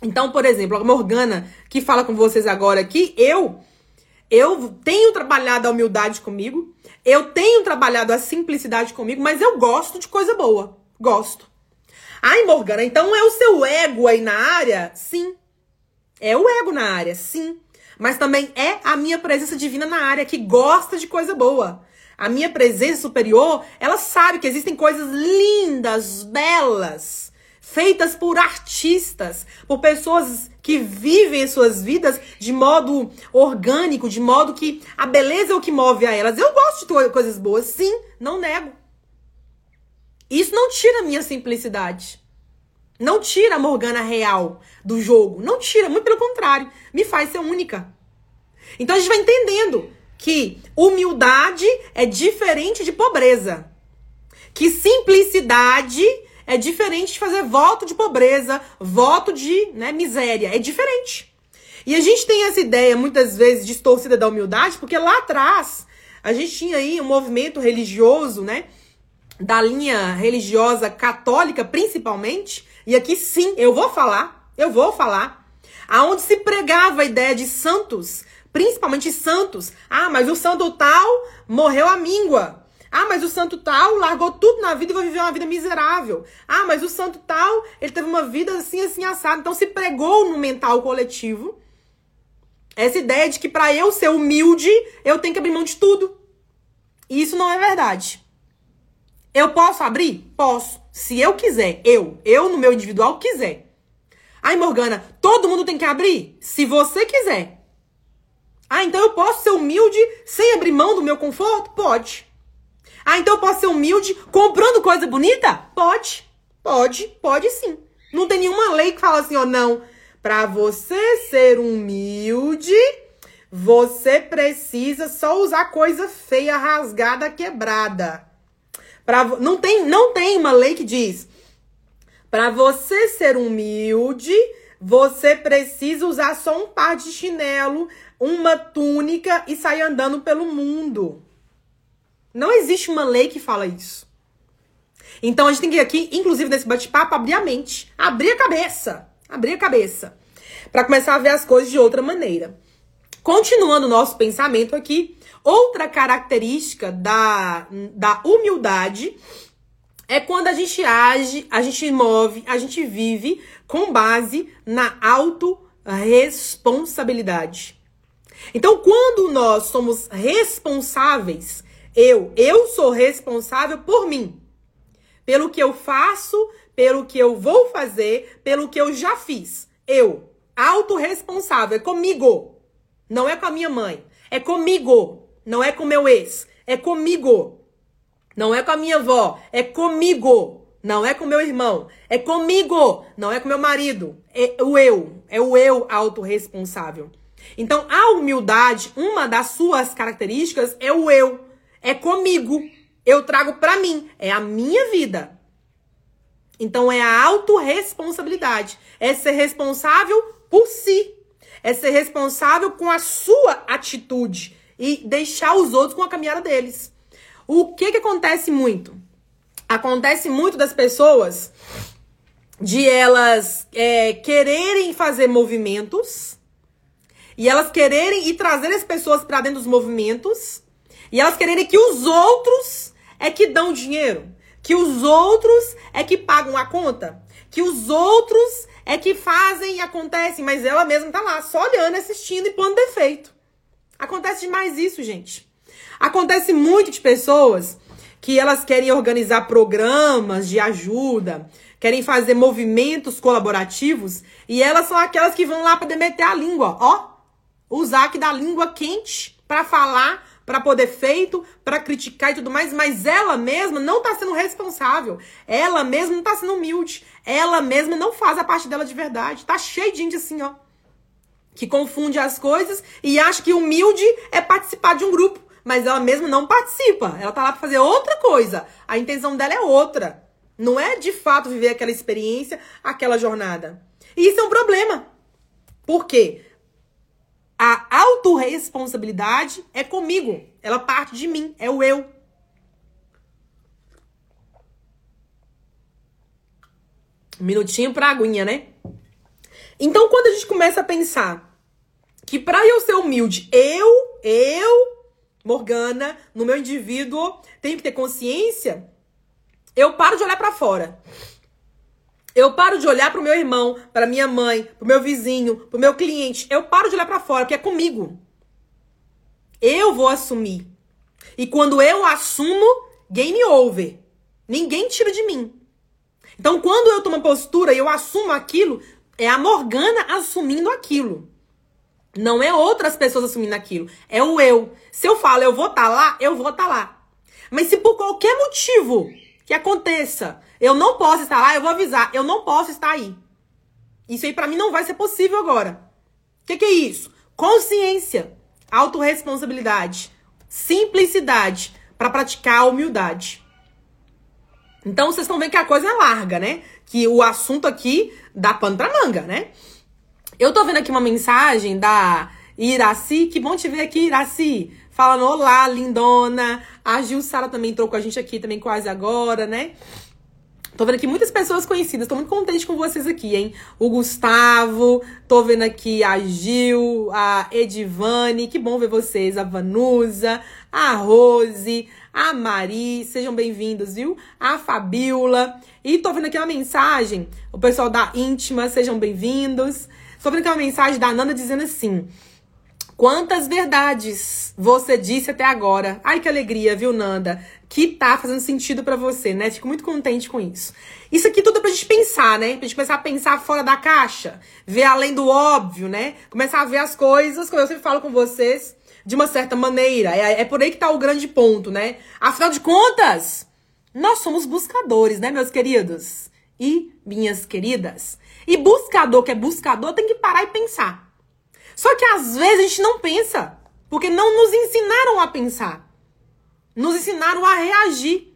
Então, por exemplo, a Morgana, que fala com vocês agora aqui, eu eu tenho trabalhado a humildade comigo, eu tenho trabalhado a simplicidade comigo, mas eu gosto de coisa boa. Gosto. Ai, Morgana, então é o seu ego aí na área? Sim. É o ego na área, sim. Mas também é a minha presença divina na área que gosta de coisa boa. A minha presença superior, ela sabe que existem coisas lindas, belas, feitas por artistas, por pessoas que vivem suas vidas de modo orgânico, de modo que a beleza é o que move a elas. Eu gosto de coisas boas, sim, não nego. Isso não tira a minha simplicidade. Não tira a Morgana real do jogo. Não tira, muito pelo contrário. Me faz ser única. Então a gente vai entendendo que humildade é diferente de pobreza. Que simplicidade é diferente de fazer voto de pobreza, voto de né, miséria. É diferente. E a gente tem essa ideia, muitas vezes, distorcida da humildade, porque lá atrás a gente tinha aí um movimento religioso, né? Da linha religiosa católica, principalmente. E aqui sim, eu vou falar, eu vou falar. Aonde se pregava a ideia de santos principalmente santos. Ah, mas o santo tal morreu à míngua. Ah, mas o santo tal largou tudo na vida e vai viver uma vida miserável. Ah, mas o santo tal, ele teve uma vida assim, assim, assada. Então se pregou no mental coletivo essa ideia de que para eu ser humilde, eu tenho que abrir mão de tudo. E isso não é verdade. Eu posso abrir? Posso. Se eu quiser. Eu. Eu, no meu individual, quiser. Ai, Morgana, todo mundo tem que abrir? Se você quiser. Ah, então eu posso ser humilde sem abrir mão do meu conforto? Pode. Ah, então eu posso ser humilde comprando coisa bonita? Pode. Pode, pode sim. Não tem nenhuma lei que fala assim, ó, não. Para você ser humilde, você precisa só usar coisa feia, rasgada, quebrada. Pra, não, tem, não tem uma lei que diz: para você ser humilde, você precisa usar só um par de chinelo, uma túnica e sair andando pelo mundo. Não existe uma lei que fala isso. Então a gente tem que aqui, inclusive nesse bate-papo, abrir a mente, abrir a cabeça, abrir a cabeça, para começar a ver as coisas de outra maneira. Continuando o nosso pensamento aqui, outra característica da, da humildade é quando a gente age, a gente move, a gente vive com base na autorresponsabilidade. Então, quando nós somos responsáveis, eu, eu sou responsável por mim. Pelo que eu faço, pelo que eu vou fazer, pelo que eu já fiz. Eu, autorresponsável, é comigo. Não é com a minha mãe. É comigo. Não é com meu ex. É comigo. Não é com a minha avó. É comigo. Não é com meu irmão. É comigo. Não é com meu marido. É o eu. É o eu autorresponsável. Então, a humildade, uma das suas características é o eu, é comigo. Eu trago para mim, é a minha vida. Então, é a autorresponsabilidade, é ser responsável por si, é ser responsável com a sua atitude e deixar os outros com a caminhada deles. O que que acontece muito? Acontece muito das pessoas de elas é, quererem fazer movimentos e elas quererem e trazer as pessoas para dentro dos movimentos e elas quererem que os outros é que dão dinheiro, que os outros é que pagam a conta, que os outros é que fazem e acontecem, mas ela mesma tá lá só olhando, assistindo e pondo defeito. Acontece demais isso, gente. Acontece muito de pessoas que elas querem organizar programas de ajuda, querem fazer movimentos colaborativos e elas são aquelas que vão lá para demeter a língua, ó usar aqui da língua quente para falar, para poder feito, para criticar e tudo mais, mas ela mesma não tá sendo responsável. Ela mesma não tá sendo humilde. Ela mesma não faz a parte dela de verdade. Tá cheio de gente assim, ó, que confunde as coisas e acha que humilde é participar de um grupo, mas ela mesma não participa. Ela tá lá para fazer outra coisa. A intenção dela é outra. Não é de fato viver aquela experiência, aquela jornada. E isso é um problema. Por quê? A autorresponsabilidade é comigo. Ela parte de mim. É o eu. Um minutinho pra aguinha, né? Então, quando a gente começa a pensar que para eu ser humilde, eu, eu, Morgana, no meu indivíduo, tenho que ter consciência, eu paro de olhar para fora. Eu paro de olhar pro meu irmão, pra minha mãe, pro meu vizinho, pro meu cliente. Eu paro de olhar para fora, porque é comigo. Eu vou assumir. E quando eu assumo, game over. Ninguém tira de mim. Então, quando eu tomo postura e eu assumo aquilo, é a Morgana assumindo aquilo. Não é outras pessoas assumindo aquilo. É o eu. Se eu falo, eu vou estar tá lá, eu vou estar tá lá. Mas se por qualquer motivo que aconteça, eu não posso estar lá, eu vou avisar, eu não posso estar aí. Isso aí para mim não vai ser possível agora. O que, que é isso? Consciência, autorresponsabilidade, simplicidade para praticar a humildade. Então vocês estão vendo que a coisa é larga, né? Que o assunto aqui dá pano pra manga, né? Eu tô vendo aqui uma mensagem da Iraci. Que bom te ver aqui, Iraci. Falando olá, lindona. A Gil Sara também entrou com a gente aqui também quase agora, né? Tô vendo aqui muitas pessoas conhecidas. Tô muito contente com vocês aqui, hein? O Gustavo, tô vendo aqui a Gil, a Edivane. Que bom ver vocês. A Vanusa, a Rose, a Mari. Sejam bem-vindos, viu? A Fabiola. E tô vendo aqui uma mensagem. O pessoal da Íntima, sejam bem-vindos. Tô vendo aqui uma mensagem da Nanda dizendo assim. Quantas verdades você disse até agora? Ai, que alegria, viu, Nanda? Que tá fazendo sentido para você, né? Fico muito contente com isso. Isso aqui tudo é pra gente pensar, né? Pra gente começar a pensar fora da caixa, ver além do óbvio, né? Começar a ver as coisas, como eu sempre falo com vocês, de uma certa maneira. É, é por aí que tá o grande ponto, né? Afinal de contas, nós somos buscadores, né, meus queridos? E minhas queridas. E buscador que é buscador tem que parar e pensar. Só que às vezes a gente não pensa, porque não nos ensinaram a pensar. Nos ensinaram a reagir.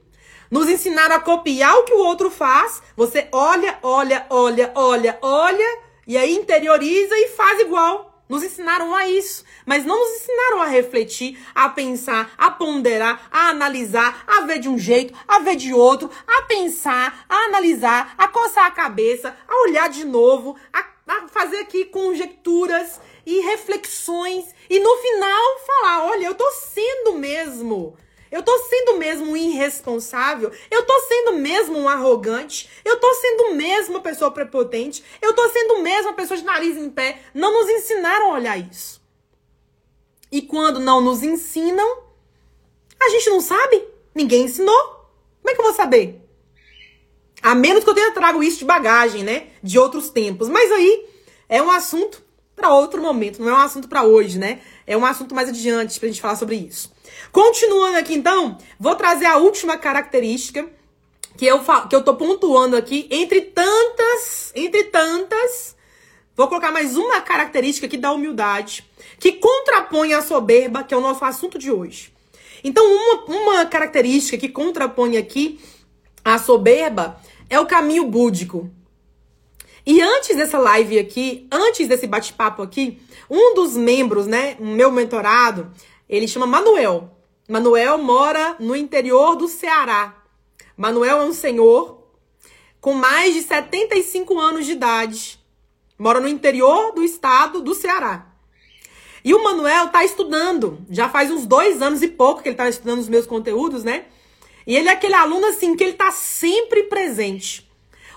Nos ensinaram a copiar o que o outro faz. Você olha, olha, olha, olha, olha, e aí interioriza e faz igual. Nos ensinaram a isso, mas não nos ensinaram a refletir, a pensar, a ponderar, a analisar, a ver de um jeito, a ver de outro, a pensar, a analisar, a coçar a cabeça, a olhar de novo, a, a fazer aqui conjecturas e reflexões e no final falar: olha, eu tô sendo mesmo. Eu tô sendo mesmo um irresponsável? Eu tô sendo mesmo um arrogante? Eu tô sendo mesmo uma pessoa prepotente? Eu tô sendo mesmo uma pessoa de nariz em pé? Não nos ensinaram a olhar isso. E quando não nos ensinam, a gente não sabe. Ninguém ensinou. Como é que eu vou saber? A menos que eu tenha trago isso de bagagem, né? De outros tempos. Mas aí é um assunto para outro momento, não é um assunto para hoje, né? É um assunto mais adiante pra gente falar sobre isso. Continuando aqui então, vou trazer a última característica que eu que eu tô pontuando aqui entre tantas, entre tantas, vou colocar mais uma característica aqui da humildade, que contrapõe a soberba, que é o nosso assunto de hoje. Então, uma, uma característica que contrapõe aqui a soberba é o caminho búdico. E antes dessa live aqui, antes desse bate-papo aqui, um dos membros, né, o meu mentorado, ele chama Manuel. Manuel mora no interior do Ceará. Manuel é um senhor com mais de 75 anos de idade. Mora no interior do estado do Ceará. E o Manuel tá estudando. Já faz uns dois anos e pouco que ele tá estudando os meus conteúdos, né? E ele é aquele aluno, assim, que ele tá sempre presente.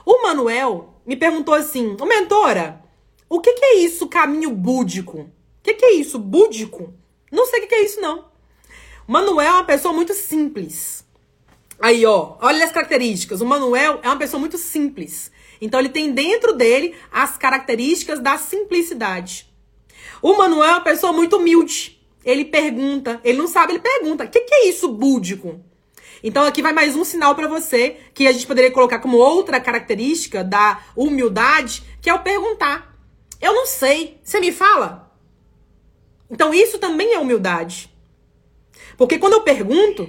O Manuel, me perguntou assim: Ô mentora, o que, que é isso, caminho búdico? O que, que é isso, búdico? Não sei o que, que é isso, não. Manuel é uma pessoa muito simples. Aí, ó, olha as características. O Manuel é uma pessoa muito simples. Então, ele tem dentro dele as características da simplicidade. O Manuel é uma pessoa muito humilde. Ele pergunta, ele não sabe, ele pergunta: o que, que é isso, búdico? Então aqui vai mais um sinal para você que a gente poderia colocar como outra característica da humildade, que é o perguntar. Eu não sei, você me fala? Então isso também é humildade. Porque quando eu pergunto,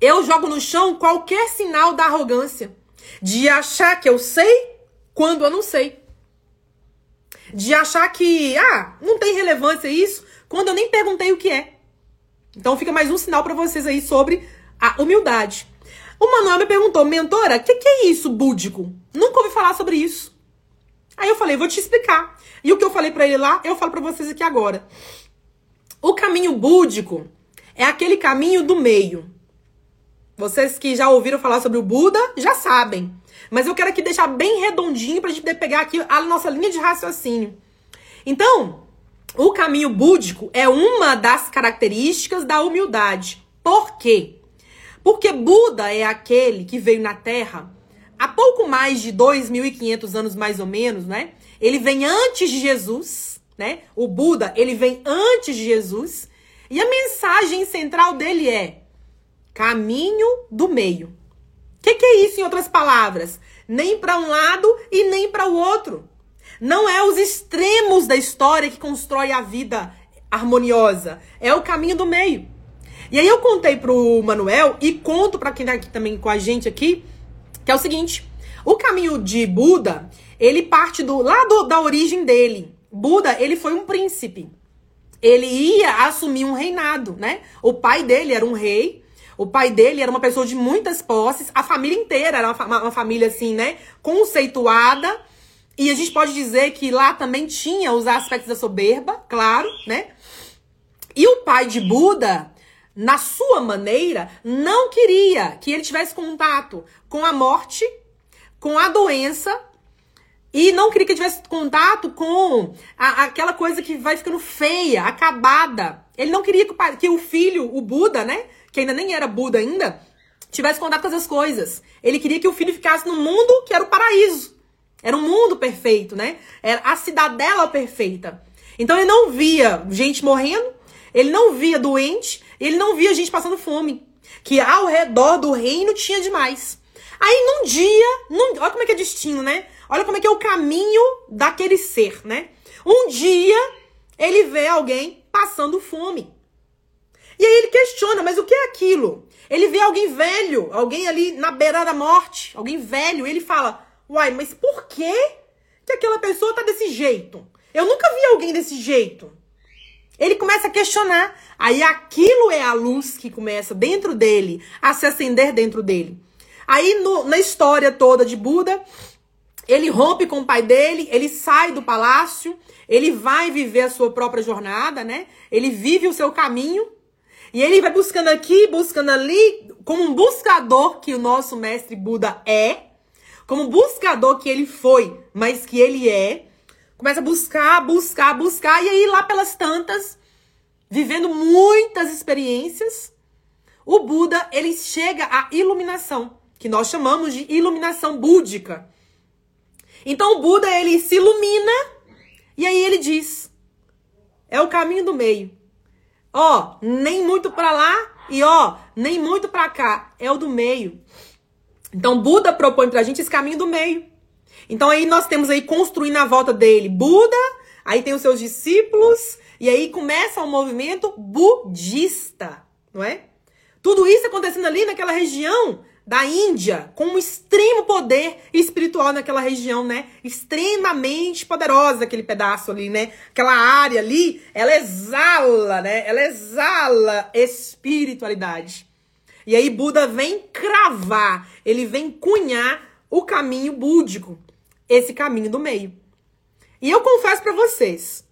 eu jogo no chão qualquer sinal da arrogância, de achar que eu sei quando eu não sei. De achar que, ah, não tem relevância isso, quando eu nem perguntei o que é. Então fica mais um sinal para vocês aí sobre a humildade. O Manuel me perguntou, mentora, o que, que é isso, búdico? Nunca ouvi falar sobre isso. Aí eu falei, vou te explicar. E o que eu falei para ele lá, eu falo para vocês aqui agora. O caminho búdico é aquele caminho do meio. Vocês que já ouviram falar sobre o Buda já sabem. Mas eu quero aqui deixar bem redondinho para a gente poder pegar aqui a nossa linha de raciocínio. Então, o caminho búdico é uma das características da humildade. Por quê? Porque Buda é aquele que veio na Terra há pouco mais de 2.500 anos mais ou menos, né? Ele vem antes de Jesus, né? O Buda, ele vem antes de Jesus. E a mensagem central dele é caminho do meio. O que, que é isso em outras palavras? Nem para um lado e nem para o outro. Não é os extremos da história que constrói a vida harmoniosa. É o caminho do meio. E aí eu contei pro Manuel e conto para quem tá aqui também com a gente aqui, que é o seguinte: o caminho de Buda, ele parte do lá da origem dele. Buda, ele foi um príncipe. Ele ia assumir um reinado, né? O pai dele era um rei. O pai dele era uma pessoa de muitas posses. A família inteira era uma, uma família assim, né? Conceituada. E a gente pode dizer que lá também tinha os aspectos da soberba, claro, né? E o pai de Buda, na sua maneira, não queria que ele tivesse contato com a morte, com a doença e não queria que ele tivesse contato com a, aquela coisa que vai ficando feia, acabada. Ele não queria que o, que o filho, o Buda, né, que ainda nem era Buda ainda, tivesse contato com essas coisas. Ele queria que o filho ficasse no mundo que era o paraíso. Era um mundo perfeito, né? Era a cidadela perfeita. Então ele não via gente morrendo, ele não via doente, ele não via gente passando fome. Que ao redor do reino tinha demais. Aí num dia, num, olha como é que é destino, né? Olha como é que é o caminho daquele ser, né? Um dia ele vê alguém passando fome. E aí ele questiona, mas o que é aquilo? Ele vê alguém velho, alguém ali na beira da morte, alguém velho, e ele fala: Uai, mas por que, que aquela pessoa tá desse jeito? Eu nunca vi alguém desse jeito. Ele começa a questionar. Aí aquilo é a luz que começa dentro dele a se acender dentro dele. Aí no, na história toda de Buda, ele rompe com o pai dele, ele sai do palácio, ele vai viver a sua própria jornada, né? Ele vive o seu caminho. E ele vai buscando aqui, buscando ali, como um buscador que o nosso mestre Buda é, como buscador que ele foi, mas que ele é. Começa a buscar, buscar, buscar, e aí lá pelas tantas, vivendo muitas experiências, o Buda, ele chega à iluminação, que nós chamamos de iluminação búdica. Então o Buda, ele se ilumina e aí ele diz: é o caminho do meio. Ó, nem muito para lá e ó, nem muito para cá, é o do meio. Então Buda propõe pra gente esse caminho do meio. Então aí nós temos aí construindo a volta dele Buda, aí tem os seus discípulos, e aí começa o um movimento budista, não é? Tudo isso acontecendo ali naquela região da Índia, com um extremo poder espiritual naquela região, né? Extremamente poderosa aquele pedaço ali, né? Aquela área ali, ela exala, né? Ela exala espiritualidade. E aí Buda vem cravar, ele vem cunhar o caminho búdico esse caminho do meio. E eu confesso para vocês,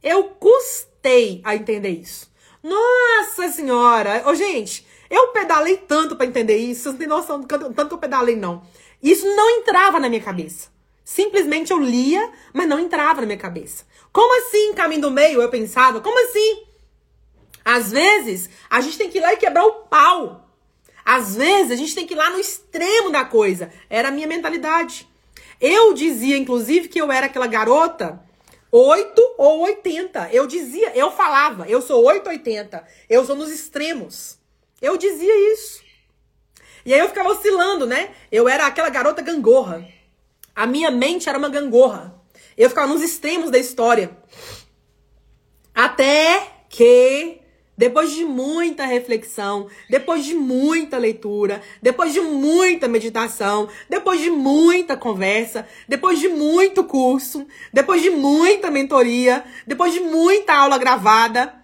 eu custei a entender isso. Nossa senhora! Ô, gente, eu pedalei tanto para entender isso, vocês não tem noção do tanto que eu pedalei, não. Isso não entrava na minha cabeça. Simplesmente eu lia, mas não entrava na minha cabeça. Como assim, caminho do meio? Eu pensava, como assim? Às vezes, a gente tem que ir lá e quebrar o pau. Às vezes, a gente tem que ir lá no extremo da coisa. Era a minha mentalidade. Eu dizia, inclusive, que eu era aquela garota 8 ou 80. Eu dizia, eu falava, eu sou 8, 80. Eu sou nos extremos. Eu dizia isso. E aí eu ficava oscilando, né? Eu era aquela garota gangorra. A minha mente era uma gangorra. Eu ficava nos extremos da história. Até que depois de muita reflexão, depois de muita leitura, depois de muita meditação, depois de muita conversa, depois de muito curso, depois de muita mentoria, depois de muita aula gravada,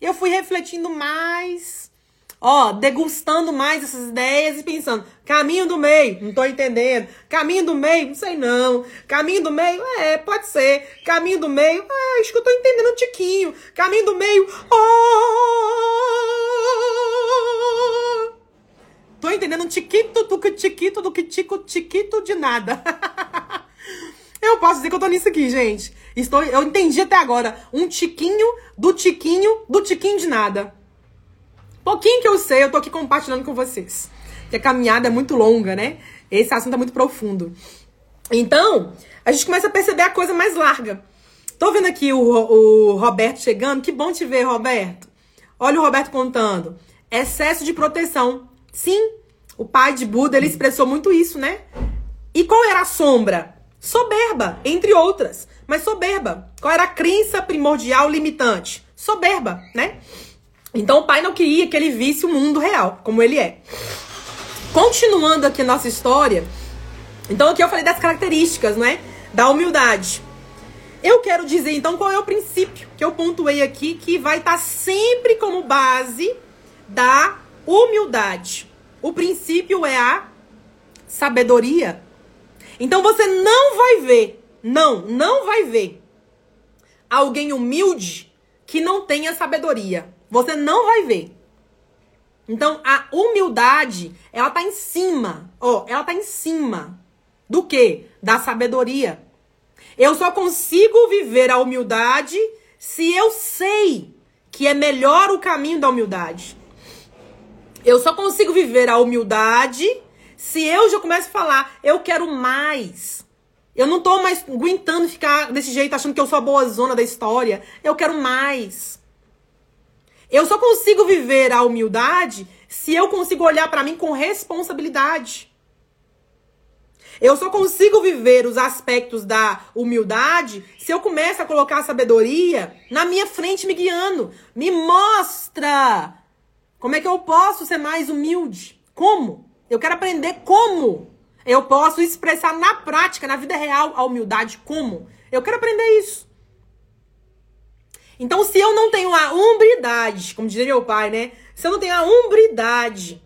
eu fui refletindo mais ó, degustando mais essas ideias e pensando, caminho do meio, não tô entendendo. Caminho do meio, não sei não. Caminho do meio, é, pode ser. Caminho do meio, é, acho que eu tô entendendo um tiquinho. Caminho do meio, oh! tô entendendo um tiquito do que tiquito do que tico tiquito de nada. eu posso dizer que eu tô nisso aqui, gente. Estou, eu entendi até agora um tiquinho do tiquinho do tiquinho de nada. Pouquinho que eu sei, eu tô aqui compartilhando com vocês. Porque a caminhada é muito longa, né? Esse assunto é muito profundo. Então, a gente começa a perceber a coisa mais larga. Tô vendo aqui o, o Roberto chegando. Que bom te ver, Roberto. Olha o Roberto contando. Excesso de proteção. Sim, o pai de Buda, ele expressou muito isso, né? E qual era a sombra? Soberba, entre outras. Mas soberba. Qual era a crença primordial limitante? Soberba, né? Então o pai não queria que ele visse o mundo real, como ele é. Continuando aqui nossa história, então aqui eu falei das características, né? Da humildade. Eu quero dizer então qual é o princípio que eu pontuei aqui que vai estar tá sempre como base da humildade. O princípio é a sabedoria. Então você não vai ver, não, não vai ver alguém humilde que não tenha sabedoria. Você não vai ver. Então a humildade, ela tá em cima, ó, ela tá em cima do que? Da sabedoria. Eu só consigo viver a humildade se eu sei que é melhor o caminho da humildade. Eu só consigo viver a humildade se eu já começo a falar, eu quero mais. Eu não tô mais aguentando ficar desse jeito, achando que eu sou a boa zona da história. Eu quero mais. Eu só consigo viver a humildade se eu consigo olhar para mim com responsabilidade. Eu só consigo viver os aspectos da humildade se eu começo a colocar a sabedoria na minha frente me guiando. Me mostra como é que eu posso ser mais humilde. Como? Eu quero aprender como eu posso expressar na prática, na vida real, a humildade. Como? Eu quero aprender isso. Então, se eu não tenho a umbridade, como diria meu pai, né? Se eu não tenho a umbridade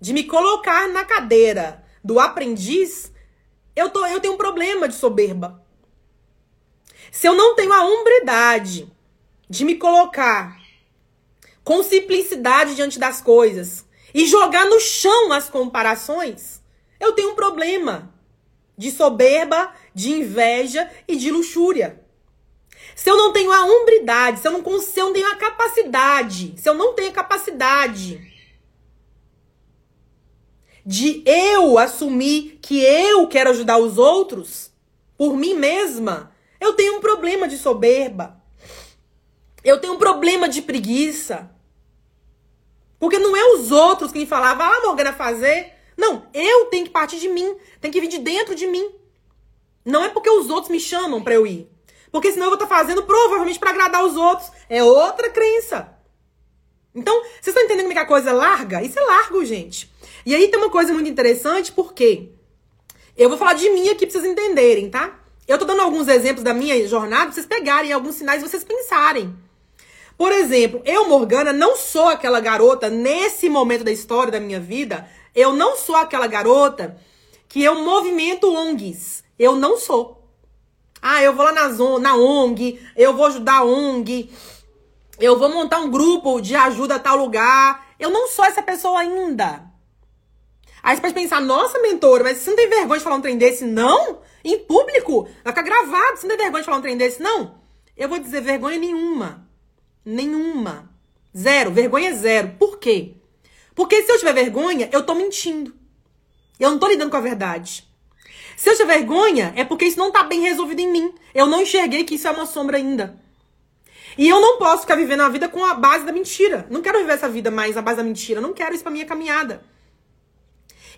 de me colocar na cadeira do aprendiz, eu, tô, eu tenho um problema de soberba. Se eu não tenho a umbridade de me colocar com simplicidade diante das coisas e jogar no chão as comparações, eu tenho um problema de soberba, de inveja e de luxúria. Se eu não tenho a umbridade, se eu não, se eu não tenho a capacidade, se eu não tenho a capacidade de eu assumir que eu quero ajudar os outros por mim mesma, eu tenho um problema de soberba. Eu tenho um problema de preguiça. Porque não é os outros quem falavam, ah, Morgana, fazer. Não, eu tenho que partir de mim. Tem que vir de dentro de mim. Não é porque os outros me chamam para eu ir. Porque senão eu vou estar tá fazendo provavelmente para agradar os outros. É outra crença. Então, vocês estão entendendo como é que a coisa é larga? Isso é largo, gente. E aí tem uma coisa muito interessante, porque eu vou falar de mim aqui pra vocês entenderem, tá? Eu tô dando alguns exemplos da minha jornada pra vocês pegarem alguns sinais e vocês pensarem. Por exemplo, eu, Morgana, não sou aquela garota, nesse momento da história da minha vida, eu não sou aquela garota que eu movimento ONGs. Eu não sou. Ah, eu vou lá na, na ONG, eu vou ajudar a ONG, eu vou montar um grupo de ajuda a tal lugar. Eu não sou essa pessoa ainda. Aí você pode pensar, nossa, mentora, mas você não tem vergonha de falar um trem desse? Não? Em público? Vai ficar gravado, você não tem vergonha de falar um trem desse? Não. Eu vou dizer vergonha nenhuma. Nenhuma. Zero. Vergonha zero. Por quê? Porque se eu tiver vergonha, eu tô mentindo. Eu não tô lidando com a verdade. Se eu tiver vergonha, é porque isso não tá bem resolvido em mim. Eu não enxerguei que isso é uma sombra ainda. E eu não posso ficar vivendo a vida com a base da mentira. Não quero viver essa vida mais na base da mentira. Não quero isso pra minha caminhada.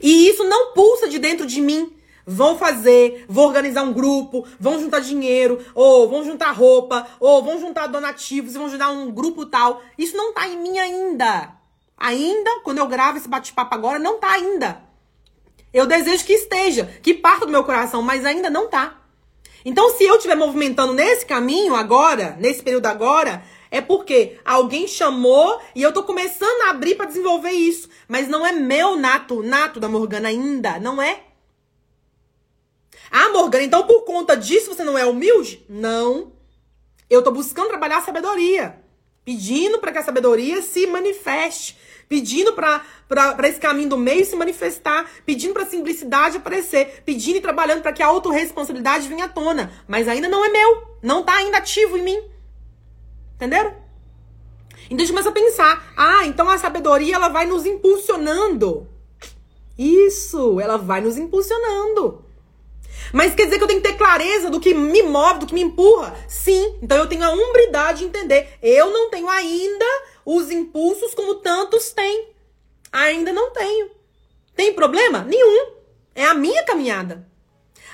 E isso não pulsa de dentro de mim. Vão fazer, vão organizar um grupo, vão juntar dinheiro, ou vão juntar roupa, ou vão juntar donativos, vão juntar um grupo tal. Isso não tá em mim ainda. Ainda, quando eu gravo esse bate-papo agora, não tá ainda. Eu desejo que esteja, que parta do meu coração, mas ainda não tá. Então, se eu estiver movimentando nesse caminho agora, nesse período agora, é porque alguém chamou e eu tô começando a abrir para desenvolver isso. Mas não é meu nato, nato da Morgana ainda. Não é. Ah, Morgana, então por conta disso você não é humilde? Não. Eu tô buscando trabalhar a sabedoria. pedindo para que a sabedoria se manifeste, pedindo para esse caminho do meio se manifestar, pedindo para a simplicidade aparecer, pedindo e trabalhando para que a autorresponsabilidade venha à tona. Mas ainda não é meu, não está ainda ativo em mim. Entenderam? Então a gente começa a pensar: ah, então a sabedoria ela vai nos impulsionando. Isso, ela vai nos impulsionando. Mas quer dizer que eu tenho que ter clareza do que me move, do que me empurra? Sim. Então eu tenho a umbridade de entender. Eu não tenho ainda os impulsos como tantos têm. Ainda não tenho. Tem problema? Nenhum. É a minha caminhada.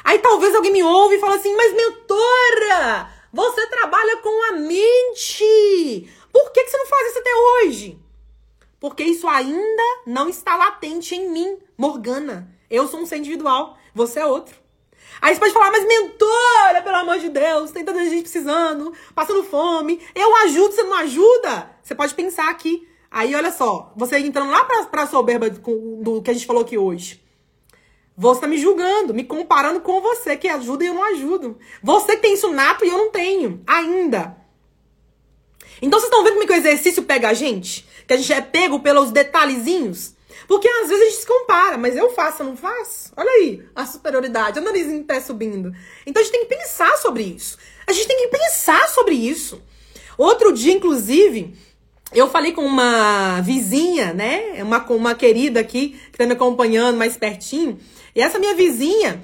Aí talvez alguém me ouve e fala assim: Mas mentora, você trabalha com a mente. Por que, que você não faz isso até hoje? Porque isso ainda não está latente em mim, Morgana. Eu sou um ser individual, você é outro. Aí você pode falar, mas mentora, pelo amor de Deus, tem tanta gente precisando, passando fome. Eu ajudo, você não ajuda? Você pode pensar aqui. Aí, olha só, você entrando lá pra, pra soberba do, do que a gente falou aqui hoje. Você tá me julgando, me comparando com você que ajuda e eu não ajudo. Você tem isso nato e eu não tenho, ainda. Então vocês estão vendo como é que o exercício pega a gente? Que a gente é pego pelos detalhezinhos? Porque às vezes a gente se compara, mas eu faço, eu não faço? Olha aí, a superioridade, o narizinho pé subindo. Então a gente tem que pensar sobre isso. A gente tem que pensar sobre isso. Outro dia, inclusive, eu falei com uma vizinha, né? Uma, uma querida aqui, que tá me acompanhando mais pertinho. E essa minha vizinha,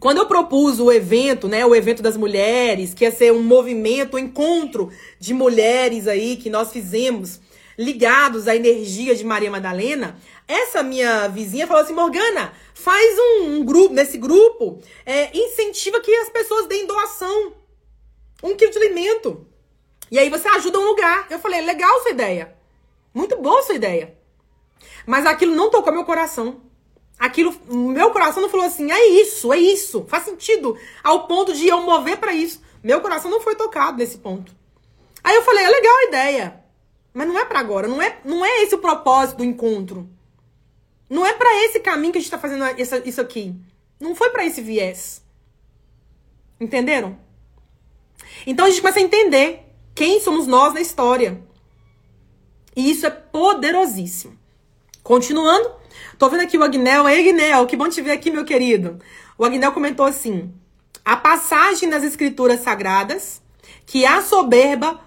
quando eu propus o evento, né, o evento das mulheres, que ia ser um movimento, um encontro de mulheres aí que nós fizemos ligados à energia de Maria Madalena, essa minha vizinha falou assim: Morgana, faz um, um grupo, nesse grupo, é, incentiva que as pessoas deem doação. Um quilo de alimento. E aí você ajuda um lugar. Eu falei: legal sua ideia. Muito boa sua ideia. Mas aquilo não tocou meu coração. Aquilo, meu coração não falou assim: é isso, é isso. Faz sentido. Ao ponto de eu mover para isso. Meu coração não foi tocado nesse ponto. Aí eu falei: é legal a ideia. Mas não é para agora, não é, não é esse o propósito do encontro. Não é para esse caminho que a gente tá fazendo isso, isso aqui. Não foi para esse viés. Entenderam? Então a gente começa a entender quem somos nós na história. E isso é poderosíssimo. Continuando, tô vendo aqui o Agnel. Ei, Agnel, que bom te ver aqui, meu querido. O Agnel comentou assim: a passagem nas escrituras sagradas que a soberba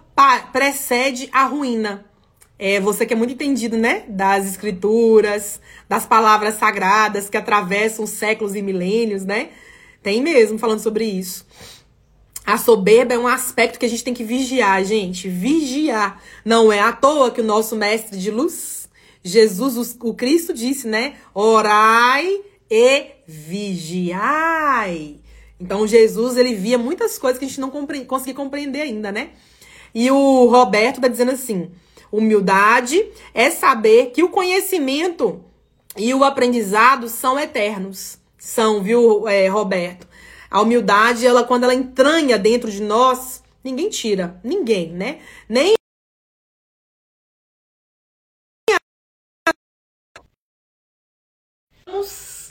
precede a ruína. É, você que é muito entendido, né? Das escrituras, das palavras sagradas que atravessam séculos e milênios, né? Tem mesmo falando sobre isso. A soberba é um aspecto que a gente tem que vigiar, gente. Vigiar. Não é à toa que o nosso mestre de luz, Jesus, o Cristo, disse, né? Orai e vigiai. Então, Jesus, ele via muitas coisas que a gente não compre conseguia compreender ainda, né? E o Roberto tá dizendo assim: humildade é saber que o conhecimento e o aprendizado são eternos. São, viu, é, Roberto? A humildade, ela quando ela entranha dentro de nós, ninguém tira, ninguém, né? Nem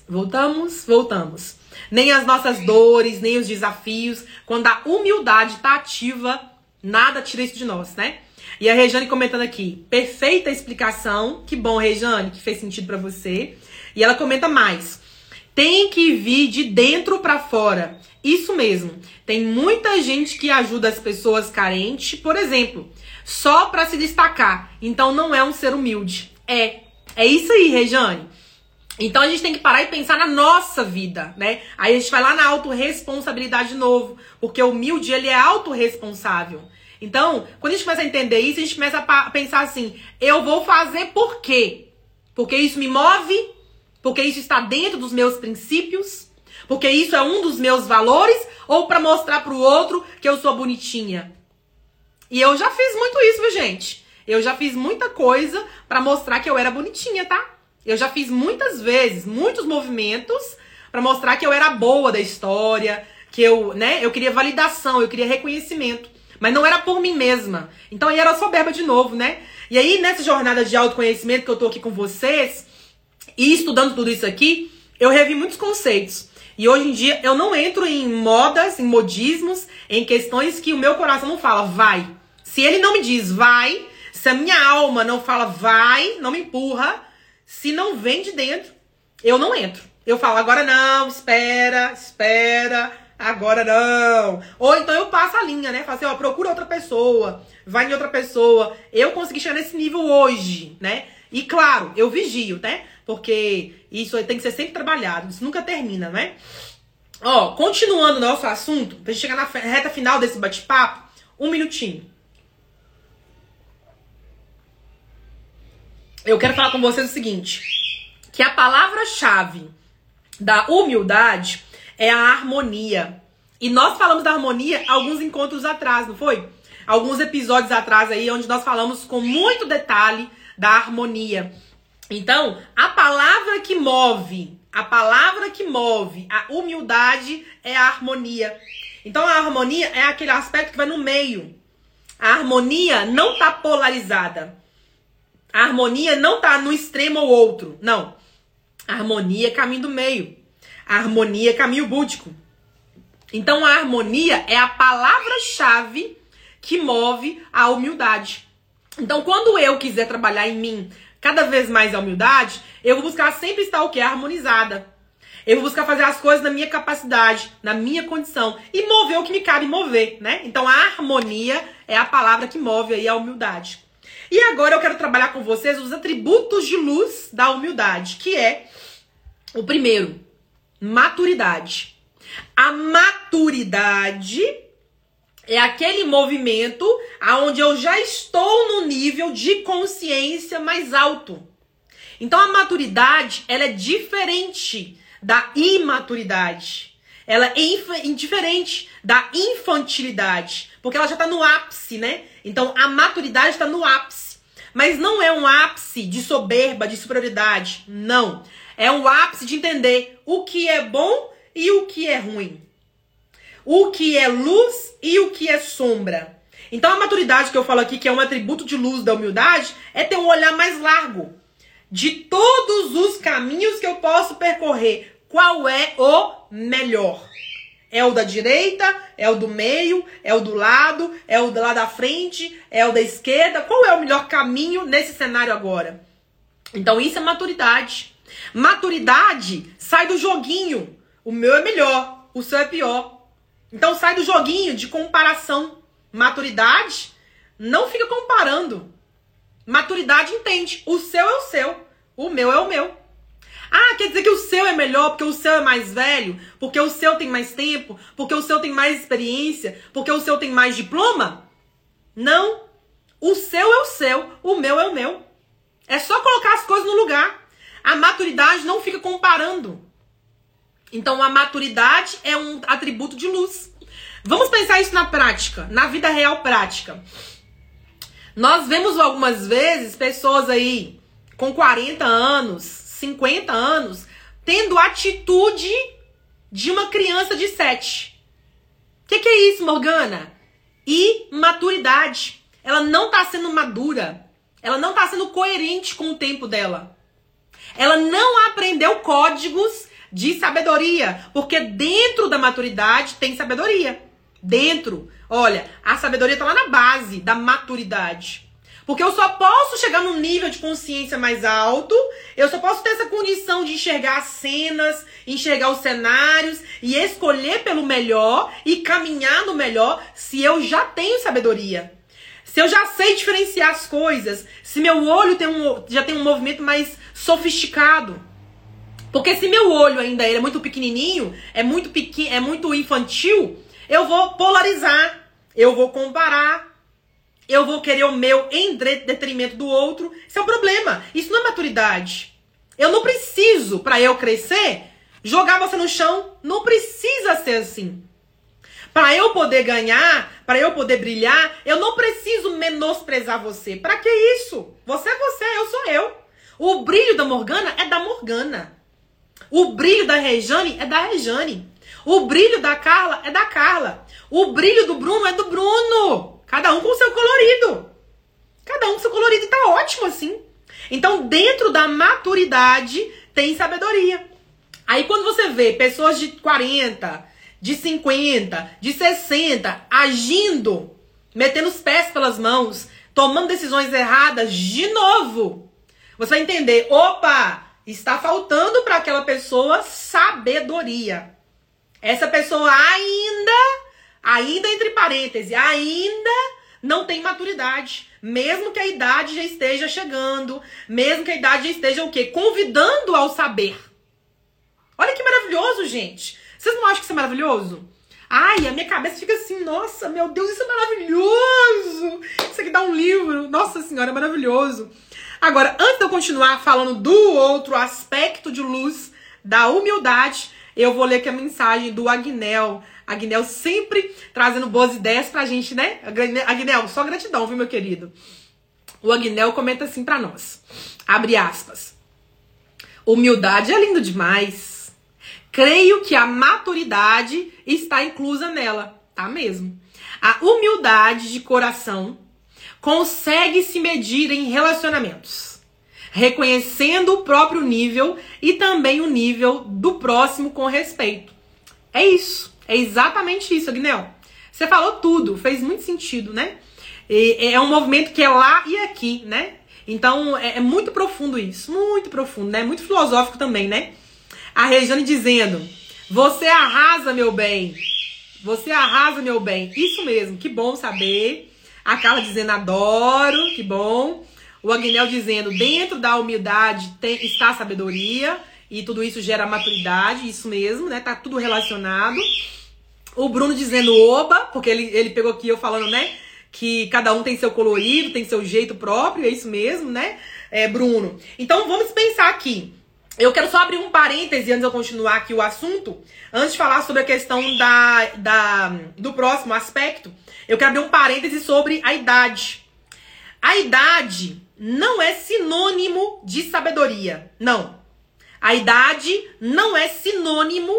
Voltamos, voltamos. Nem as nossas dores, nem os desafios, quando a humildade está ativa, Nada tira isso de nós, né? E a Rejane comentando aqui, perfeita explicação. Que bom, Rejane, que fez sentido para você. E ela comenta mais. Tem que vir de dentro para fora. Isso mesmo. Tem muita gente que ajuda as pessoas carentes, por exemplo, só para se destacar. Então não é um ser humilde. É. É isso aí, Rejane. Então a gente tem que parar e pensar na nossa vida, né? Aí a gente vai lá na autorresponsabilidade de novo, porque o humilde ele é autorresponsável. Então, quando a gente começa a entender isso, a gente começa a pensar assim: eu vou fazer por quê? Porque isso me move? Porque isso está dentro dos meus princípios? Porque isso é um dos meus valores? Ou para mostrar para o outro que eu sou bonitinha? E eu já fiz muito isso, viu, gente? Eu já fiz muita coisa para mostrar que eu era bonitinha, tá? Eu já fiz muitas vezes, muitos movimentos para mostrar que eu era boa da história, que eu, né, eu queria validação, eu queria reconhecimento. Mas não era por mim mesma. Então aí era soberba de novo, né? E aí, nessa jornada de autoconhecimento que eu tô aqui com vocês, e estudando tudo isso aqui, eu revi muitos conceitos. E hoje em dia eu não entro em modas, em modismos, em questões que o meu coração não fala, vai, Se ele não me diz vai, se a minha alma não fala vai, não me empurra, se não vem de dentro, eu não entro. Eu falo, agora não, espera, espera, agora não. Ou então eu passo a linha, né? Falo assim, ó, procura outra pessoa, vai em outra pessoa. Eu consegui chegar nesse nível hoje, né? E claro, eu vigio, né? Porque isso tem que ser sempre trabalhado, isso nunca termina, né? Ó, continuando nosso assunto, pra gente chegar na reta final desse bate-papo, um minutinho. Eu quero falar com vocês o seguinte: que a palavra-chave da humildade é a harmonia. E nós falamos da harmonia alguns encontros atrás, não foi? Alguns episódios atrás aí, onde nós falamos com muito detalhe da harmonia. Então, a palavra que move, a palavra que move a humildade é a harmonia. Então, a harmonia é aquele aspecto que vai no meio. A harmonia não está polarizada. A harmonia não está no extremo ou outro. Não. A harmonia é caminho do meio. A harmonia é caminho búdico. Então, a harmonia é a palavra-chave que move a humildade. Então, quando eu quiser trabalhar em mim cada vez mais a humildade, eu vou buscar sempre estar o que? Harmonizada. Eu vou buscar fazer as coisas na minha capacidade, na minha condição e mover o que me cabe mover, né? Então a harmonia é a palavra que move aí a humildade. E agora eu quero trabalhar com vocês os atributos de luz da humildade, que é o primeiro, maturidade. A maturidade é aquele movimento aonde eu já estou no nível de consciência mais alto. Então a maturidade, ela é diferente da imaturidade. Ela é indiferente da infantilidade, porque ela já está no ápice, né? Então a maturidade está no ápice. Mas não é um ápice de soberba, de superioridade. Não. É um ápice de entender o que é bom e o que é ruim o que é luz e o que é sombra. Então a maturidade que eu falo aqui, que é um atributo de luz da humildade, é ter um olhar mais largo de todos os caminhos que eu posso percorrer. Qual é o melhor? É o da direita? É o do meio? É o do lado? É o lá da frente? É o da esquerda? Qual é o melhor caminho nesse cenário agora? Então isso é maturidade. Maturidade sai do joguinho. O meu é melhor, o seu é pior. Então sai do joguinho de comparação. Maturidade não fica comparando. Maturidade entende. O seu é o seu, o meu é o meu. Ah, quer dizer que o seu é melhor porque o seu é mais velho, porque o seu tem mais tempo, porque o seu tem mais experiência, porque o seu tem mais diploma? Não. O seu é o seu, o meu é o meu. É só colocar as coisas no lugar. A maturidade não fica comparando. Então a maturidade é um atributo de luz. Vamos pensar isso na prática, na vida real prática. Nós vemos algumas vezes pessoas aí com 40 anos, 50 anos, tendo atitude de uma criança de 7. O que, que, é isso, Morgana? Imaturidade. Ela não está sendo madura. Ela não está sendo coerente com o tempo dela. Ela não aprendeu códigos de sabedoria, porque dentro da maturidade tem sabedoria. Dentro. Olha, a sabedoria tá lá na base da maturidade. Porque eu só posso chegar num nível de consciência mais alto, eu só posso ter essa condição de enxergar as cenas, enxergar os cenários e escolher pelo melhor e caminhar no melhor se eu já tenho sabedoria. Se eu já sei diferenciar as coisas, se meu olho tem um, já tem um movimento mais sofisticado. Porque se meu olho ainda é muito pequenininho, é muito pequeno, é muito infantil, eu vou polarizar, eu vou comparar, eu vou querer o meu em detrimento do outro. Isso é um problema. Isso não é maturidade. Eu não preciso, para eu crescer, jogar você no chão. Não precisa ser assim. Para eu poder ganhar, para eu poder brilhar, eu não preciso menosprezar você. Para que isso? Você é você, eu sou eu. O brilho da Morgana é da Morgana. O brilho da Rejane é da Rejane. O brilho da Carla é da Carla. O brilho do Bruno é do Bruno. Cada um com seu colorido. Cada um com seu colorido e tá ótimo assim. Então, dentro da maturidade tem sabedoria. Aí quando você vê pessoas de 40, de 50, de 60 agindo metendo os pés pelas mãos, tomando decisões erradas de novo, você vai entender, opa, está faltando para aquela pessoa sabedoria. Essa pessoa ainda, ainda entre parênteses, ainda não tem maturidade. Mesmo que a idade já esteja chegando, mesmo que a idade já esteja o quê? Convidando ao saber. Olha que maravilhoso, gente. Vocês não acham que isso é maravilhoso? Ai, a minha cabeça fica assim, nossa, meu Deus, isso é maravilhoso! Isso aqui dá um livro, nossa senhora, é maravilhoso. Agora, antes de eu continuar falando do outro aspecto de luz da humildade, eu vou ler aqui a mensagem do Agnel. Agnel sempre trazendo boas ideias pra gente, né? Agnel, só gratidão, viu, meu querido? O Agnel comenta assim para nós. Abre aspas. Humildade é lindo demais. Creio que a maturidade está inclusa nela. Tá mesmo. A humildade de coração consegue se medir em relacionamentos, reconhecendo o próprio nível e também o nível do próximo com respeito. É isso. É exatamente isso, Agnel. Você falou tudo, fez muito sentido, né? E é um movimento que é lá e aqui, né? Então é, é muito profundo isso, muito profundo, né? Muito filosófico também, né? A Regiane dizendo: Você arrasa, meu bem. Você arrasa, meu bem. Isso mesmo, que bom saber. A Carla dizendo: Adoro, que bom. O Agnel dizendo: Dentro da humildade tem, está a sabedoria. E tudo isso gera maturidade, isso mesmo, né? Tá tudo relacionado. O Bruno dizendo oba, porque ele, ele pegou aqui eu falando, né? Que cada um tem seu colorido, tem seu jeito próprio, é isso mesmo, né? É, Bruno. Então vamos pensar aqui. Eu quero só abrir um parêntese antes de eu continuar aqui o assunto. Antes de falar sobre a questão da, da, do próximo aspecto, eu quero abrir um parêntese sobre a idade. A idade não é sinônimo de sabedoria. Não. A idade não é sinônimo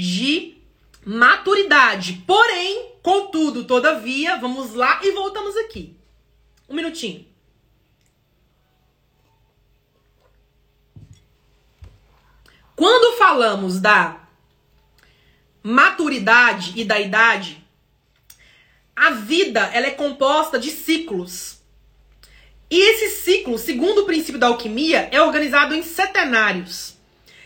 de maturidade. Porém, contudo, todavia, vamos lá e voltamos aqui. Um minutinho. Quando falamos da maturidade e da idade, a vida ela é composta de ciclos. E esse ciclo, segundo o princípio da alquimia, é organizado em setenários.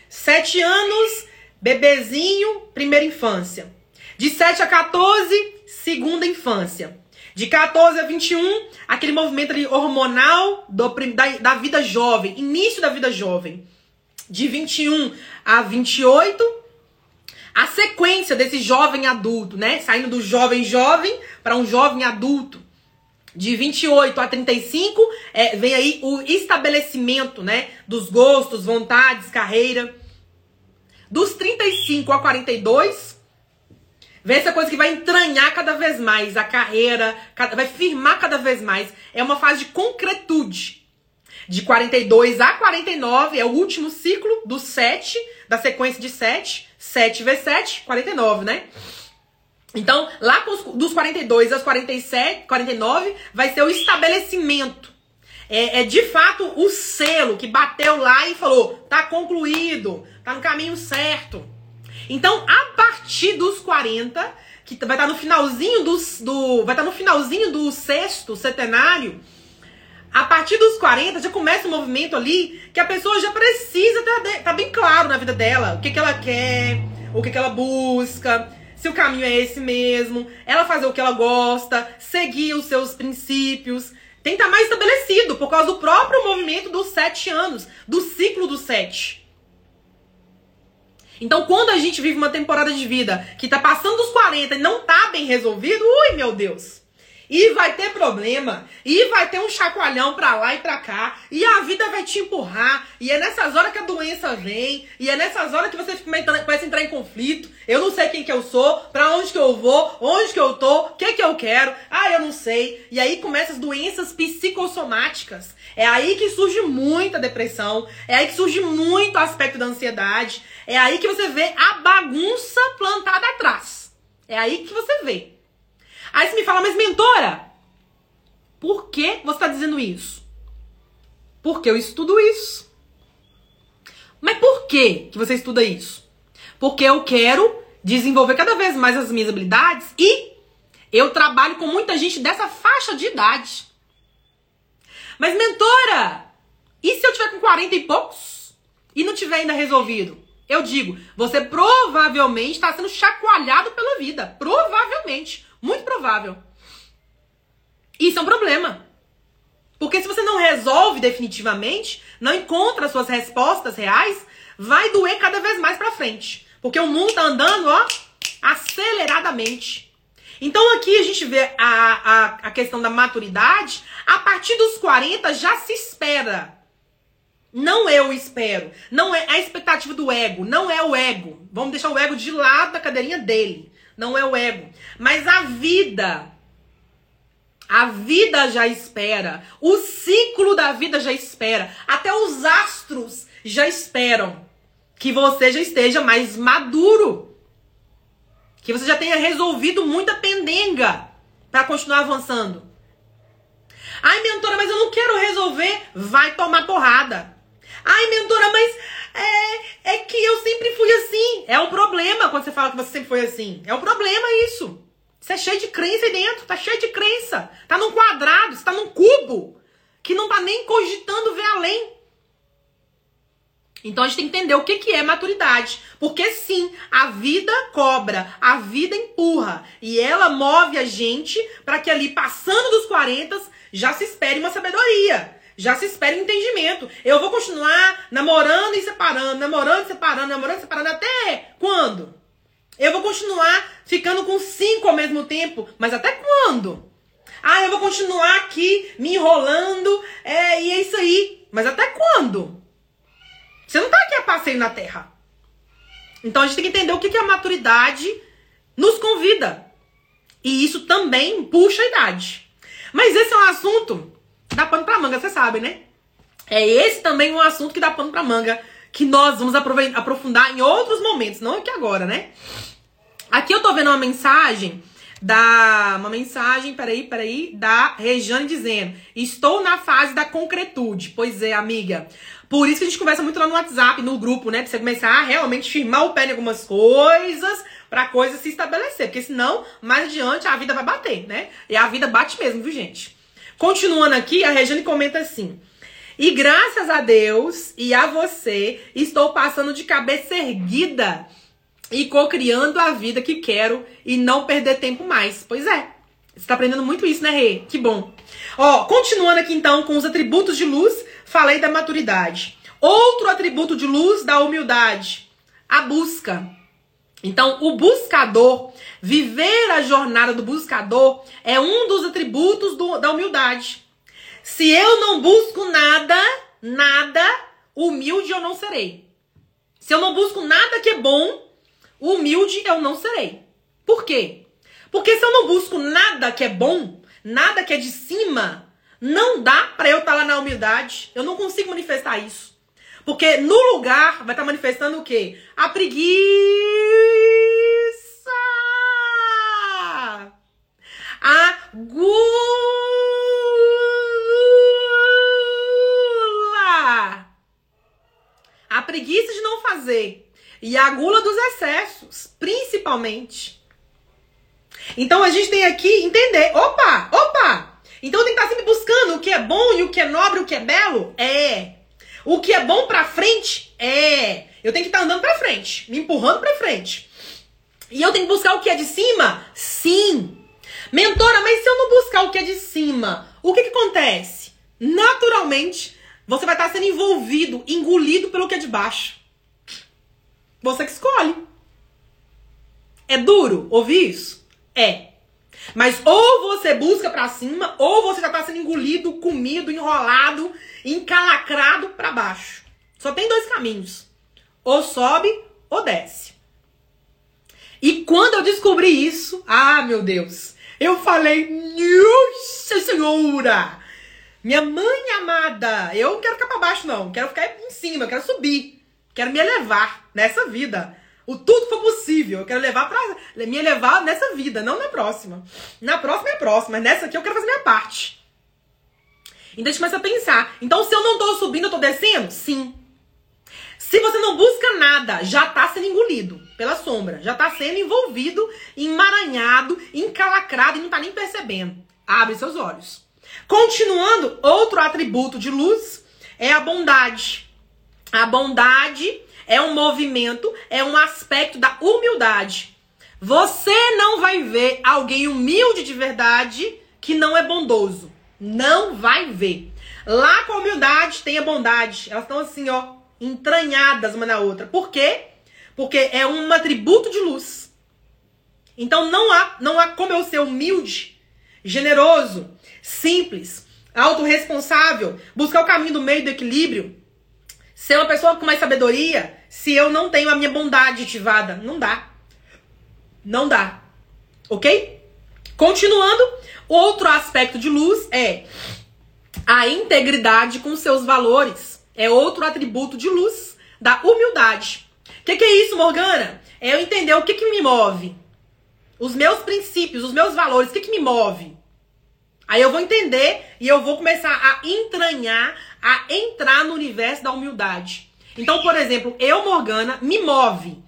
Sete anos Bebezinho, primeira infância. De 7 a 14, segunda infância. De 14 a 21, aquele movimento ali hormonal do, da, da vida jovem, início da vida jovem. De 21 a 28, a sequência desse jovem adulto, né? Saindo do jovem jovem para um jovem adulto. De 28 a 35, é, vem aí o estabelecimento, né? Dos gostos, vontades, carreira. Dos 35 a 42, vem essa coisa que vai entranhar cada vez mais a carreira, vai firmar cada vez mais. É uma fase de concretude. De 42 a 49 é o último ciclo do 7, da sequência de 7. 7 vezes 7, 49, né? Então, lá dos 42 aos 47, 49, vai ser o estabelecimento é, é, de fato o selo que bateu lá e falou: tá concluído, tá no caminho certo. Então, a partir dos 40, que vai estar tá no finalzinho dos, do. Vai estar tá no finalzinho do sexto centenário. A partir dos 40 já começa um movimento ali que a pessoa já precisa estar tá bem claro na vida dela. O que, que ela quer, o que, que ela busca, se o caminho é esse mesmo, ela fazer o que ela gosta, seguir os seus princípios tem que estar mais estabelecido por causa do próprio movimento dos sete anos, do ciclo dos sete. Então, quando a gente vive uma temporada de vida que tá passando dos 40 e não tá bem resolvido, ui, meu Deus. E vai ter problema, e vai ter um chacoalhão pra lá e pra cá, e a vida vai te empurrar, e é nessas horas que a doença vem, e é nessas horas que você começa a entrar em conflito. Eu não sei quem que eu sou, pra onde que eu vou, onde que eu tô, o que que eu quero, ah, eu não sei. E aí começam as doenças psicossomáticas. É aí que surge muita depressão, é aí que surge muito aspecto da ansiedade, é aí que você vê a bagunça plantada atrás. É aí que você vê. Aí você me fala, mas mentora, por que você está dizendo isso? Porque eu estudo isso. Mas por que, que você estuda isso? Porque eu quero desenvolver cada vez mais as minhas habilidades e Eu trabalho com muita gente dessa faixa de idade. Mas, mentora, e se eu tiver com 40 e poucos e não tiver ainda resolvido? Eu digo, você provavelmente está sendo chacoalhado pela vida. Provavelmente. Muito provável. Isso é um problema. Porque se você não resolve definitivamente, não encontra suas respostas reais, vai doer cada vez mais para frente. Porque o mundo tá andando, ó, aceleradamente. Então aqui a gente vê a, a, a questão da maturidade. A partir dos 40 já se espera. Não eu espero. Não é a expectativa do ego. Não é o ego. Vamos deixar o ego de lado da cadeirinha dele. Não é o ego. Mas a vida. A vida já espera. O ciclo da vida já espera. Até os astros já esperam que você já esteja mais maduro. Que você já tenha resolvido muita pendenga para continuar avançando. Ai, mentora, mas eu não quero resolver. Vai tomar porrada. Ai, mentora, mas é, é que eu sempre fui assim. É um problema quando você fala que você sempre foi assim. É um problema isso. Você é cheio de crença aí dentro. Tá cheio de crença. Tá num quadrado, você tá num cubo. Que não tá nem cogitando ver além. Então a gente tem que entender o que, que é maturidade. Porque sim, a vida cobra, a vida empurra. E ela move a gente para que ali, passando dos 40, já se espere uma sabedoria. Já se espere um entendimento. Eu vou continuar namorando e separando, namorando e separando, namorando e separando até quando? Eu vou continuar ficando com cinco ao mesmo tempo, mas até quando? Ah, eu vou continuar aqui me enrolando, é, e é isso aí. Mas até quando? Você não tá aqui a passeio na Terra. Então a gente tem que entender o que, que a maturidade nos convida. E isso também puxa a idade. Mas esse é um assunto dá pano pra manga, você sabe, né? É esse também um assunto que dá pano pra manga, que nós vamos aprofundar em outros momentos, não aqui agora, né? Aqui eu tô vendo uma mensagem da uma mensagem, peraí, peraí, da Rejane dizendo: "Estou na fase da concretude". Pois é, amiga. Por isso que a gente conversa muito lá no WhatsApp, no grupo, né? Pra você começar a realmente firmar o pé em algumas coisas, pra coisa se estabelecer. Porque senão, mais adiante, a vida vai bater, né? E a vida bate mesmo, viu, gente? Continuando aqui, a Regiane comenta assim. E graças a Deus e a você, estou passando de cabeça erguida e co-criando a vida que quero e não perder tempo mais. Pois é. Você tá aprendendo muito isso, né, Rê? Que bom. Ó, continuando aqui então com os atributos de luz, falei da maturidade. Outro atributo de luz da humildade, a busca. Então, o buscador, viver a jornada do buscador é um dos atributos do, da humildade. Se eu não busco nada, nada, humilde eu não serei. Se eu não busco nada que é bom, humilde eu não serei. Por quê? Porque se eu não busco nada que é bom, nada que é de cima, não dá para eu estar tá lá na humildade. Eu não consigo manifestar isso. Porque no lugar vai estar tá manifestando o quê? A preguiça. A gula. A preguiça de não fazer. E a gula dos excessos, principalmente. Então a gente tem aqui entender. Opa, opa! Então tem que estar sempre buscando o que é bom e o que é nobre, o que é belo? É. O que é bom pra frente? É. Eu tenho que estar andando pra frente, me empurrando pra frente. E eu tenho que buscar o que é de cima? Sim. Mentora, mas se eu não buscar o que é de cima, o que, que acontece? Naturalmente, você vai estar sendo envolvido, engolido pelo que é de baixo. Você que escolhe. É duro ouvir isso? É. Mas ou você busca para cima, ou você já tá sendo engolido, comido, enrolado, encalacrado para baixo. Só tem dois caminhos. Ou sobe ou desce. E quando eu descobri isso, ah, meu Deus, eu falei, nossa senhora! Minha mãe amada, eu não quero ficar pra baixo, não. Quero ficar em cima, eu quero subir. Quero me elevar nessa vida. O tudo for possível. Eu quero levar pra. Me elevar nessa vida, não na próxima. Na próxima é próxima, mas nessa aqui eu quero fazer minha parte. Então a gente começa a pensar. Então, se eu não tô subindo, eu tô descendo? Sim. Se você não busca nada, já tá sendo engolido. Pela sombra. Já está sendo envolvido, emaranhado, encalacrado e não está nem percebendo. Abre seus olhos. Continuando, outro atributo de luz é a bondade. A bondade é um movimento, é um aspecto da humildade. Você não vai ver alguém humilde de verdade que não é bondoso. Não vai ver. Lá com a humildade tem a bondade. Elas estão assim, ó, entranhadas uma na outra. Por quê? Porque é um atributo de luz. Então não há, não há como eu ser humilde, generoso, simples, autorresponsável, buscar o caminho do meio do equilíbrio, ser uma pessoa com mais sabedoria, se eu não tenho a minha bondade ativada. Não dá. Não dá. Ok? Continuando, outro aspecto de luz é a integridade com seus valores. É outro atributo de luz da humildade. O que, que, é isso, Morgana? É eu entender o que, que me move. Os meus princípios, os meus valores, o que, que me move. Aí eu vou entender e eu vou começar a entranhar, a entrar no universo da humildade. Então, por exemplo, eu, Morgana, me move.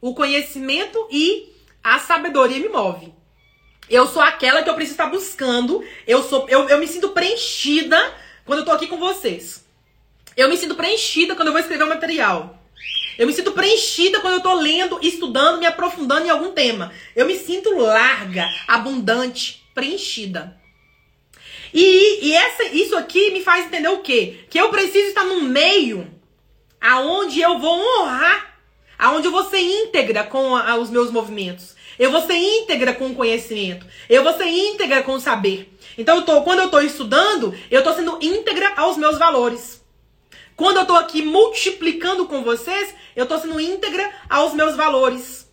O conhecimento e a sabedoria me move. Eu sou aquela que eu preciso estar buscando. Eu sou, eu, eu me sinto preenchida quando eu tô aqui com vocês. Eu me sinto preenchida quando eu vou escrever um material. Eu me sinto preenchida quando eu tô lendo, estudando, me aprofundando em algum tema. Eu me sinto larga, abundante, preenchida. E, e essa, isso aqui me faz entender o quê? Que eu preciso estar no meio aonde eu vou honrar, aonde eu vou ser íntegra com a, os meus movimentos. Eu vou ser íntegra com o conhecimento. Eu vou ser íntegra com o saber. Então, eu tô, quando eu estou estudando, eu estou sendo íntegra aos meus valores. Quando eu estou aqui multiplicando com vocês, eu estou sendo íntegra aos meus valores.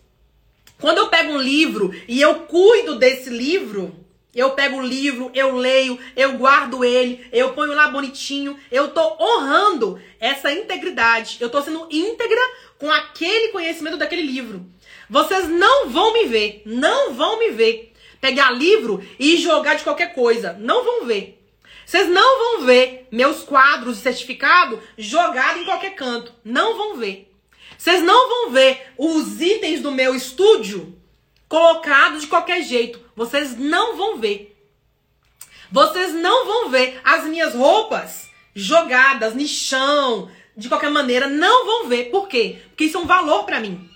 Quando eu pego um livro e eu cuido desse livro, eu pego o livro, eu leio, eu guardo ele, eu ponho lá bonitinho, eu tô honrando essa integridade. Eu tô sendo íntegra com aquele conhecimento daquele livro. Vocês não vão me ver, não vão me ver pegar livro e jogar de qualquer coisa. Não vão ver. Vocês não vão ver meus quadros de certificado jogados em qualquer canto. Não vão ver. Vocês não vão ver os itens do meu estúdio colocados de qualquer jeito. Vocês não vão ver. Vocês não vão ver as minhas roupas jogadas no chão, de qualquer maneira. Não vão ver. Por quê? Porque isso é um valor para mim.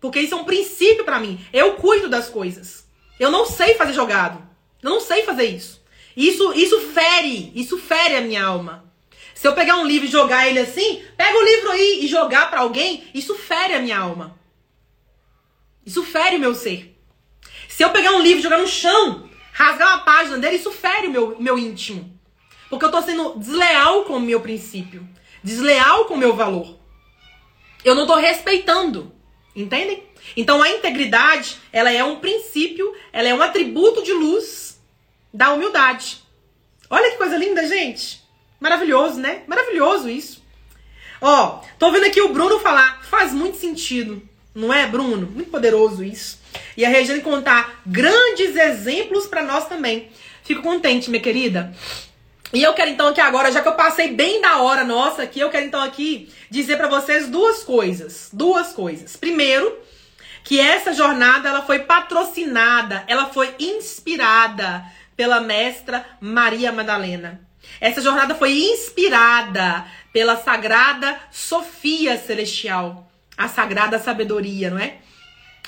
Porque isso é um princípio para mim. Eu cuido das coisas. Eu não sei fazer jogado. Eu não sei fazer isso. Isso, isso fere, isso fere a minha alma. Se eu pegar um livro e jogar ele assim, pega o livro aí e jogar para alguém, isso fere a minha alma. Isso fere o meu ser. Se eu pegar um livro e jogar no chão, rasgar uma página dele, isso fere o meu, meu íntimo. Porque eu tô sendo desleal com o meu princípio. Desleal com o meu valor. Eu não tô respeitando. Entendem? Então a integridade, ela é um princípio, ela é um atributo de luz da humildade. Olha que coisa linda, gente. Maravilhoso, né? Maravilhoso isso. Ó, tô vendo aqui o Bruno falar, faz muito sentido. Não é, Bruno? Muito poderoso isso. E a Regiane contar grandes exemplos para nós também. Fico contente, minha querida. E eu quero então aqui agora, já que eu passei bem da hora nossa aqui, eu quero então aqui dizer para vocês duas coisas. Duas coisas. Primeiro, que essa jornada ela foi patrocinada, ela foi inspirada pela mestra Maria Madalena. Essa jornada foi inspirada pela sagrada Sofia Celestial a sagrada sabedoria, não é?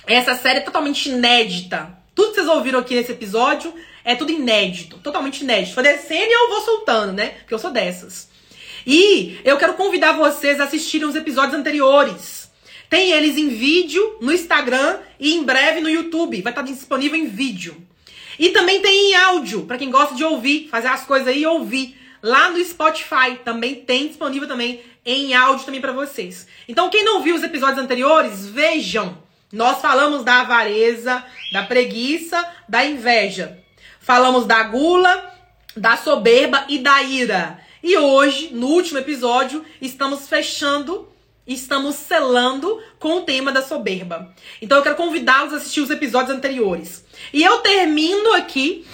Essa série é totalmente inédita. Tudo que vocês ouviram aqui nesse episódio é tudo inédito, totalmente inédito. Foi descendo e eu vou soltando, né? Porque eu sou dessas. E eu quero convidar vocês a assistirem os episódios anteriores. Tem eles em vídeo no Instagram e em breve no YouTube. Vai estar disponível em vídeo. E também tem em áudio, para quem gosta de ouvir, fazer as coisas aí e ouvir. Lá no Spotify também tem disponível também em áudio também para vocês. Então, quem não viu os episódios anteriores, vejam. Nós falamos da avareza, da preguiça, da inveja. Falamos da gula, da soberba e da ira. E hoje, no último episódio, estamos fechando, estamos selando com o tema da soberba. Então eu quero convidá-los a assistir os episódios anteriores. E eu termino aqui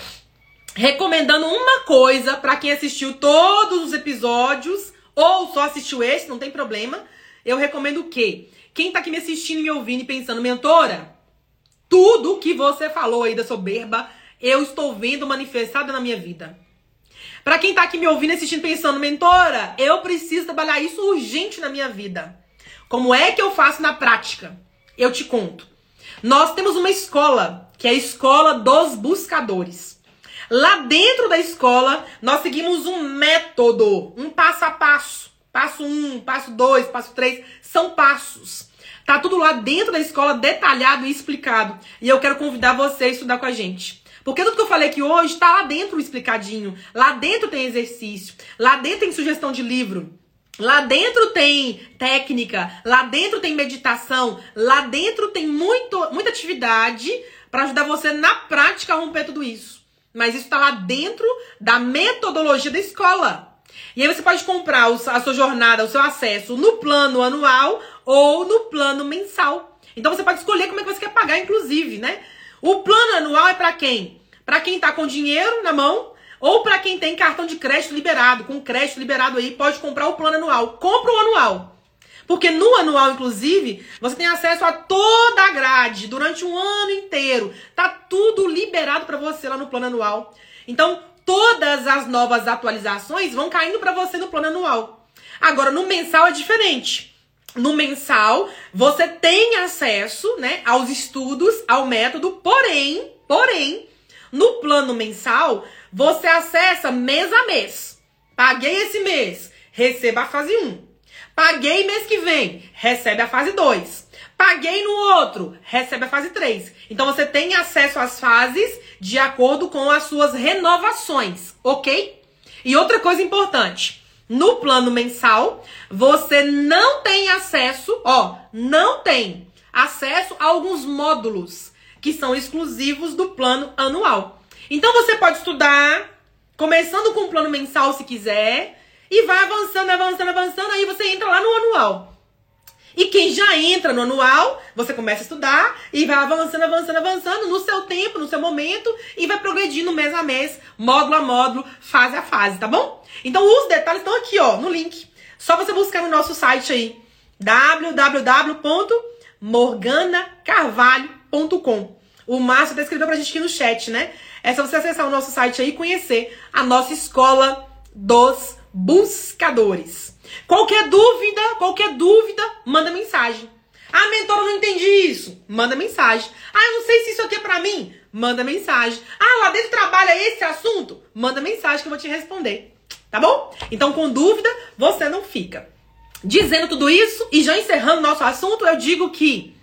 recomendando uma coisa para quem assistiu todos os episódios ou só assistiu esse, não tem problema. Eu recomendo o quê? quem tá aqui me assistindo, me ouvindo e pensando, mentora, tudo que você falou aí da soberba, eu estou vendo manifestado na minha vida. Para quem tá aqui me ouvindo, assistindo, pensando, mentora, eu preciso trabalhar isso urgente na minha vida. Como é que eu faço na prática? Eu te conto. Nós temos uma escola, que é a Escola dos Buscadores. Lá dentro da escola, nós seguimos um método, um passo a passo. Passo um, passo dois, passo três, são passos. Tá tudo lá dentro da escola, detalhado e explicado. E eu quero convidar você a estudar com a gente. Porque tudo que eu falei aqui hoje está lá dentro explicadinho. Lá dentro tem exercício. Lá dentro tem sugestão de livro. Lá dentro tem técnica, lá dentro tem meditação, lá dentro tem muito, muita atividade para ajudar você na prática a romper tudo isso. Mas isso está lá dentro da metodologia da escola. E aí você pode comprar a sua jornada, o seu acesso no plano anual ou no plano mensal. Então você pode escolher como é que você quer pagar, inclusive, né? O plano anual é para quem? Para quem está com dinheiro na mão ou para quem tem cartão de crédito liberado, com crédito liberado aí, pode comprar o plano anual. Compra o anual. Porque no anual, inclusive, você tem acesso a toda a grade durante um ano inteiro. Tá tudo liberado para você lá no plano anual. Então, todas as novas atualizações vão caindo para você no plano anual. Agora, no mensal é diferente. No mensal, você tem acesso, né, aos estudos, ao método, porém, porém, no plano mensal, você acessa mês a mês. Paguei esse mês, receba a fase 1. Paguei mês que vem, recebe a fase 2. Paguei no outro, recebe a fase 3. Então você tem acesso às fases de acordo com as suas renovações, ok? E outra coisa importante, no plano mensal, você não tem acesso, ó, não tem acesso a alguns módulos que são exclusivos do plano anual. Então você pode estudar, começando com um plano mensal se quiser, e vai avançando, avançando, avançando, aí você entra lá no anual. E quem já entra no anual, você começa a estudar e vai avançando, avançando, avançando no seu tempo, no seu momento e vai progredindo mês a mês, módulo a módulo, fase a fase, tá bom? Então os detalhes estão aqui, ó, no link. Só você buscar no nosso site aí, www.morganacarvalho.com. O Márcio até escreveu pra gente aqui no chat, né? É só você acessar o nosso site aí e conhecer a nossa escola dos buscadores. Qualquer dúvida, qualquer dúvida, manda mensagem. Ah, mentor, eu não entendi isso. Manda mensagem. Ah, eu não sei se isso aqui é pra mim. Manda mensagem. Ah, lá dentro trabalha esse assunto. Manda mensagem que eu vou te responder. Tá bom? Então, com dúvida, você não fica. Dizendo tudo isso e já encerrando nosso assunto, eu digo que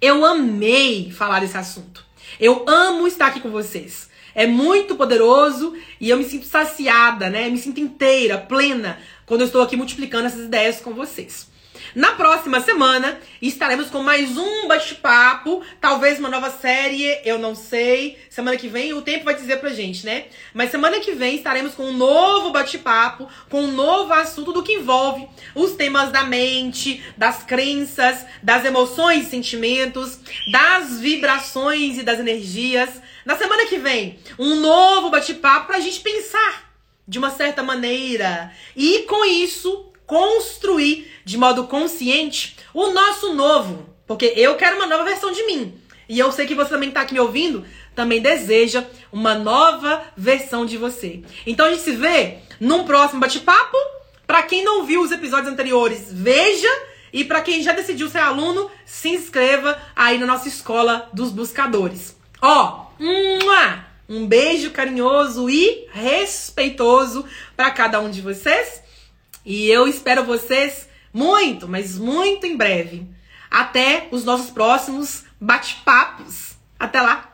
eu amei falar desse assunto. Eu amo estar aqui com vocês. É muito poderoso e eu me sinto saciada, né? Me sinto inteira, plena, quando eu estou aqui multiplicando essas ideias com vocês. Na próxima semana estaremos com mais um bate-papo, talvez uma nova série, eu não sei. Semana que vem o tempo vai dizer pra gente, né? Mas semana que vem estaremos com um novo bate-papo, com um novo assunto do que envolve os temas da mente, das crenças, das emoções e sentimentos, das vibrações e das energias. Na semana que vem, um novo bate-papo pra gente pensar de uma certa maneira e com isso construir de modo consciente o nosso novo. Porque eu quero uma nova versão de mim. E eu sei que você também está aqui me ouvindo, também deseja uma nova versão de você. Então a gente se vê num próximo bate-papo. Para quem não viu os episódios anteriores, veja. E para quem já decidiu ser aluno, se inscreva aí na nossa escola dos buscadores. Ó, um beijo carinhoso e respeitoso para cada um de vocês. E eu espero vocês muito, mas muito em breve. Até os nossos próximos bate-papos. Até lá!